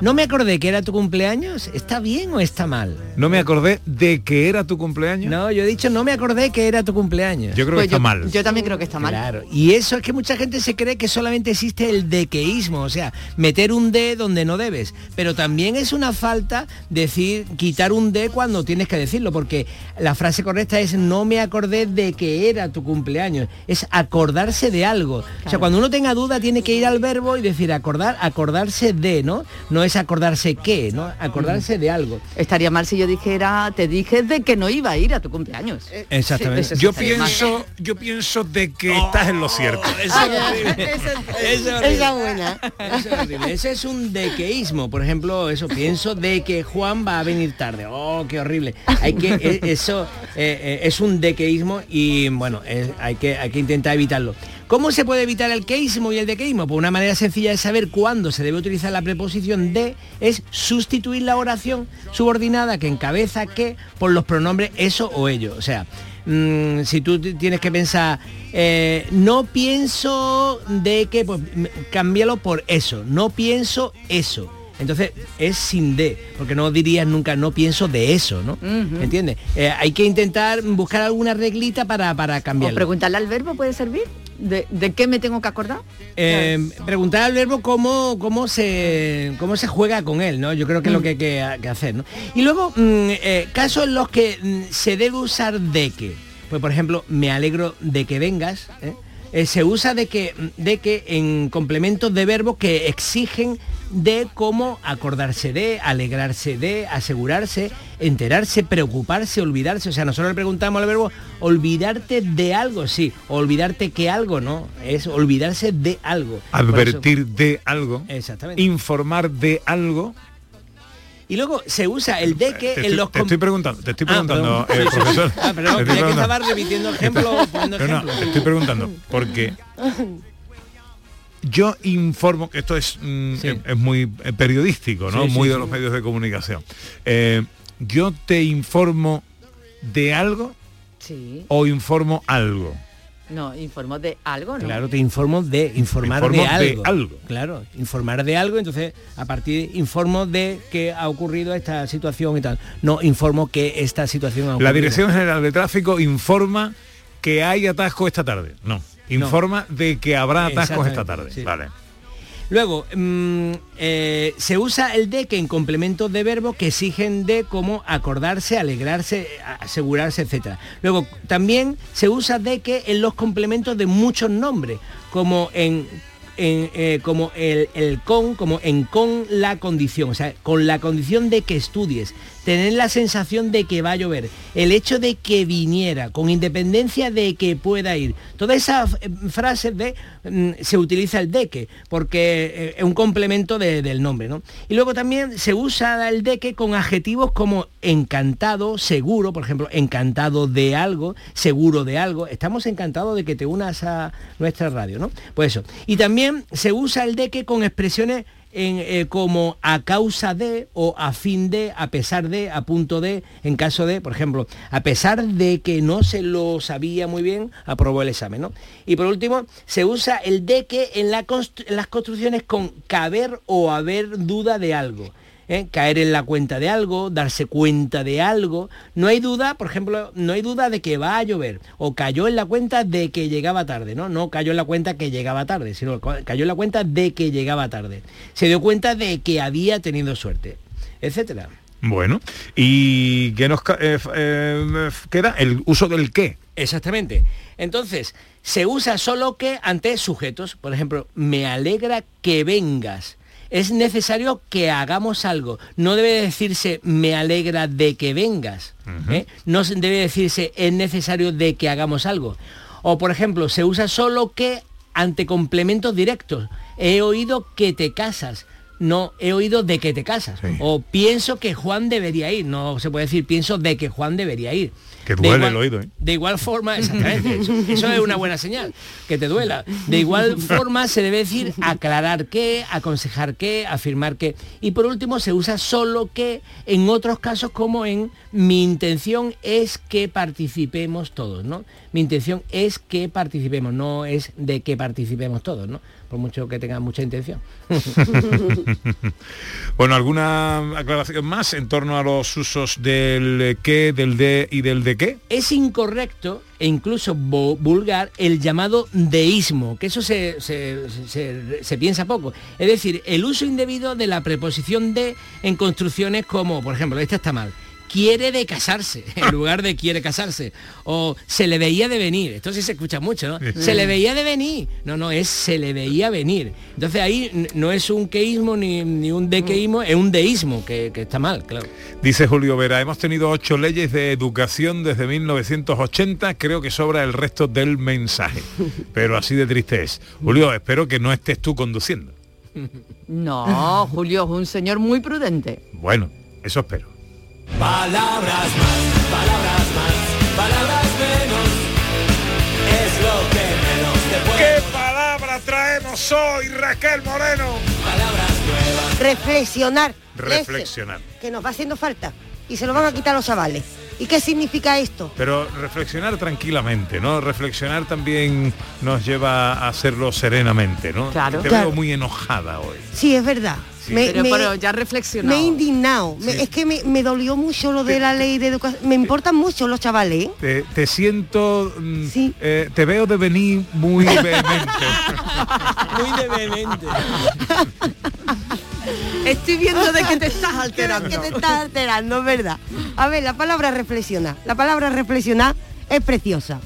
no me acordé que era tu cumpleaños, ¿está bien o está mal? No me acordé de que era tu cumpleaños. No, yo he dicho, no me acordé que era tu cumpleaños. Yo creo que está mal. Yo también creo que está mal. Claro, y eso es que mucha gente se cree que solamente existe el dequeísmo, o sea, meter un D donde no debes. Pero también es una falta decir, quitar un D cuando tienes que decirlo, porque la frase correcta es no me acordé de que era tu cumpleaños. Es acordarse de algo. O sea, cuando uno tenga duda tiene que ir al verbo y decir acordar, acordarse de, ¿no? No es acordarse qué, ¿no? Acordarse de algo. Estaría mal si yo dijera, te dije de que no iba a ir a tu cumpleaños. Exactamente. Sí, eso Yo mal. pienso, yo pienso de que estás en lo cierto. Eso es. Esa buena. Eso. Ese es un dequeísmo. Por ejemplo, eso pienso de que Juan va a venir tarde. Oh, qué horrible. Hay que e- eso eh, eh, es un dequeísmo y bueno, es- hay que hay que intentar evitarlo. ¿Cómo se puede evitar el queísmo y el dequeísmo? Pues una manera sencilla de saber cuándo se debe utilizar la preposición de es sustituir la oración subordinada que encabeza que por los pronombres eso o ello. O sea, mm, si tú tienes que pensar, eh, no pienso de que, pues cámbialo por eso, no pienso eso. Entonces es sin de, porque no dirías nunca no pienso de eso, ¿no? ¿Entiendes? Eh, hay que intentar buscar alguna reglita para, para O cambiarlo. preguntarle al verbo puede servir. ¿De, de qué me tengo que acordar? Eh, preguntar al verbo cómo, cómo, se, cómo se juega con él, ¿no? Yo creo que es lo que hay que, que hacer, ¿no? Y luego, mm, eh, casos en los que mm, se debe usar de que. Pues por ejemplo, me alegro de que vengas. ¿eh? Eh, se usa de que, de que en complementos de verbos que exigen de cómo acordarse de, alegrarse de, asegurarse, enterarse, preocuparse, olvidarse. O sea, nosotros le preguntamos al verbo olvidarte de algo, sí, olvidarte que algo, no, es olvidarse de algo. Eso- Advertir de algo. Exactamente. Informar de algo. Y luego se usa el de que Te en los te estoy preguntando, te estoy Ah, preguntando, perdón. eh, Sí, sí, sí. profesor. Ah, perdón, Te estoy que preguntando. estaba repitiendo ejemplos, poniendo No, no, te estoy preguntando, porque yo informo, que esto es, mm, es, es muy eh, periodístico, ¿no? Sí, sí, muy de sí. los medios de comunicación. Eh, yo te informo de algo Sí. o informo algo. No, informo de algo, ¿no? Claro, te informo de informar Informo de, de algo. Claro, informar de algo, entonces a partir informo de que ha ocurrido esta situación y tal. No informo que esta situación ha ocurrido. La Dirección General de Tráfico informa que hay atasco esta tarde. No, informa de que habrá atascos esta tarde. Sí. Vale. Luego, mm, eh, se usa el de que en complementos de verbo que exigen de como acordarse, alegrarse, asegurarse, etc. Luego, también se usa de que en los complementos de muchos nombres, como en, en, eh, como el, con, como en con la condición, o sea, con la condición de que estudies, tener la sensación de que va a llover, el hecho de que viniera, con independencia de que pueda ir. Todas esas eh, frases de mm, se utiliza el de que, porque eh, es un complemento de- del nombre, ¿no? Y luego también se usa el de que con adjetivos como encantado, seguro, por ejemplo, encantado de algo, seguro de algo. Estamos encantados de que te unas a nuestra radio, ¿no? Pues eso. Y también se usa el de que con expresiones en, eh, como a causa de o a fin de, a pesar de, a punto de, en caso de, por ejemplo, a pesar de que no se lo sabía muy bien, aprobó el examen, ¿no? Y por último, se usa el de que en, la constru- en las construcciones con caber o haber duda de algo. ¿Eh? caer en la cuenta de algo, darse cuenta de algo. No hay duda, por ejemplo, no hay duda de que va a llover. O cayó en la cuenta de que llegaba tarde, ¿no? No cayó en la cuenta que llegaba tarde, sino cayó en la cuenta de que llegaba tarde. Se dio cuenta de que había tenido suerte, etcétera. Bueno, ¿y qué nos eh, eh, queda? El uso del qué. Exactamente. Entonces, se usa solo que ante sujetos. Por ejemplo, me alegra que vengas. Es necesario que hagamos algo. No debe decirse me alegra de que vengas. ¿eh? No se- debe decirse es necesario de que hagamos algo. O por ejemplo, se usa solo que ante complementos directos. He oído que te casas. No, he oído de que te casas. O pienso que Juan debería ir. No se puede decir pienso de que Juan debería ir. Que De duele igual- el oído, ¿eh? de igual forma, exactamente, eso, eso es una buena señal, que te duela. De igual forma se debe decir aclarar qué, aconsejar qué, afirmar qué. Y por último se usa solo que en otros casos como en mi intención es que participemos todos, ¿no? Mi intención es que participemos, no es de que participemos todos, ¿no? Por mucho que tengan mucha intención. Bueno, ¿alguna aclaración más en torno a los usos del qué, del de y del de qué? es incorrecto e incluso vulgar el llamado deísmo, que eso se, se- se- se piensa poco. Es decir, el uso indebido de la preposición de en construcciones como, por ejemplo, esta está mal. Quiere de casarse, en lugar de quiere casarse. O se le veía de venir. Esto sí se escucha mucho, ¿no? Se le veía de venir. No, no, es se le veía venir. Entonces ahí no es un queísmo ni, ni un dequeísmo, es un deísmo, que, que está mal, claro. Dice Julio Vera, hemos tenido ocho leyes de educación desde 1980, creo que sobra el resto del mensaje. Pero así de triste es. Julio, espero que no estés tú conduciendo. No, Julio es un señor muy prudente. Bueno, eso espero. Palabras más, palabras más, palabras menos. Es lo que menos te puede. ¿Qué palabra traemos hoy, Raquel Moreno? Palabras nuevas. Reflexionar. Reflexionar. Ese, que nos va haciendo falta. Y se lo van a quitar los chavales. ¿Y qué significa esto? Pero reflexionar tranquilamente, ¿no? Reflexionar también nos lleva a hacerlo serenamente, ¿no? Claro. Te Claro. veo muy enojada hoy. Sí, es verdad. Sí. Pero- pero ya reflexionado. Me he indignado. Me- es que me, me dolió mucho lo de la ley de educación. Me importan mucho los chavales. ¿eh? Te, te siento, mm, eh, te veo de venir muy vehemente. Muy de vehemente. Estoy viendo de que te estás alterando. que te estás alterando, es verdad. A ver, la palabra reflexionar. La palabra reflexionar es preciosa.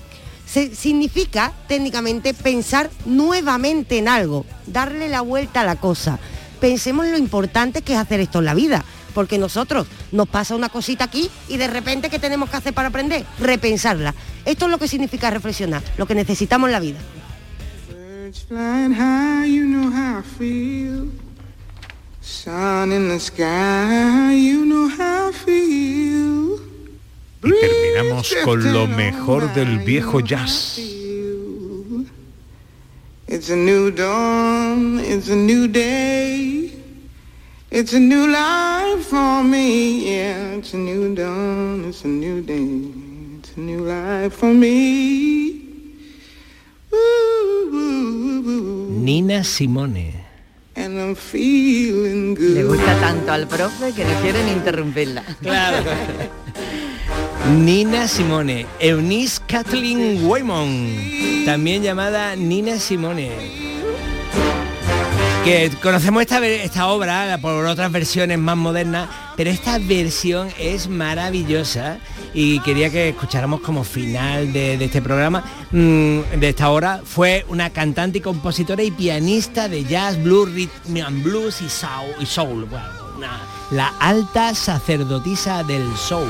Se, significa técnicamente pensar nuevamente en algo, darle la vuelta a la cosa. Pensemos en lo importante que es hacer esto en la vida, porque nosotros nos pasa una cosita aquí y de repente ¿qué tenemos que hacer para aprender? Repensarla. Esto es lo que significa reflexionar, lo que necesitamos en la vida. Y terminamos con lo mejor del viejo jazz. It's a new dawn, it's a new day. It's a new life for me, yeah. It's a new dawn, it's a new day. It's a new life for me. Nina Simone. And I'm feeling good. Le gusta tanto al profe que no quieren interrumpirla. Claro. Nina Simone, Eunice Kathleen Waymon, también llamada Nina Simone. Que conocemos esta, esta obra por otras versiones más modernas, pero esta versión es maravillosa y quería que escucháramos como final de, este programa, mm, de esta hora. Fue una cantante y compositora y pianista de jazz, blues, rhythm and blues y soul. Y soul. La alta sacerdotisa del soul.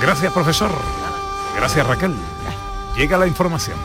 Gracias, profesor. Gracias, Raquel. Llega la información.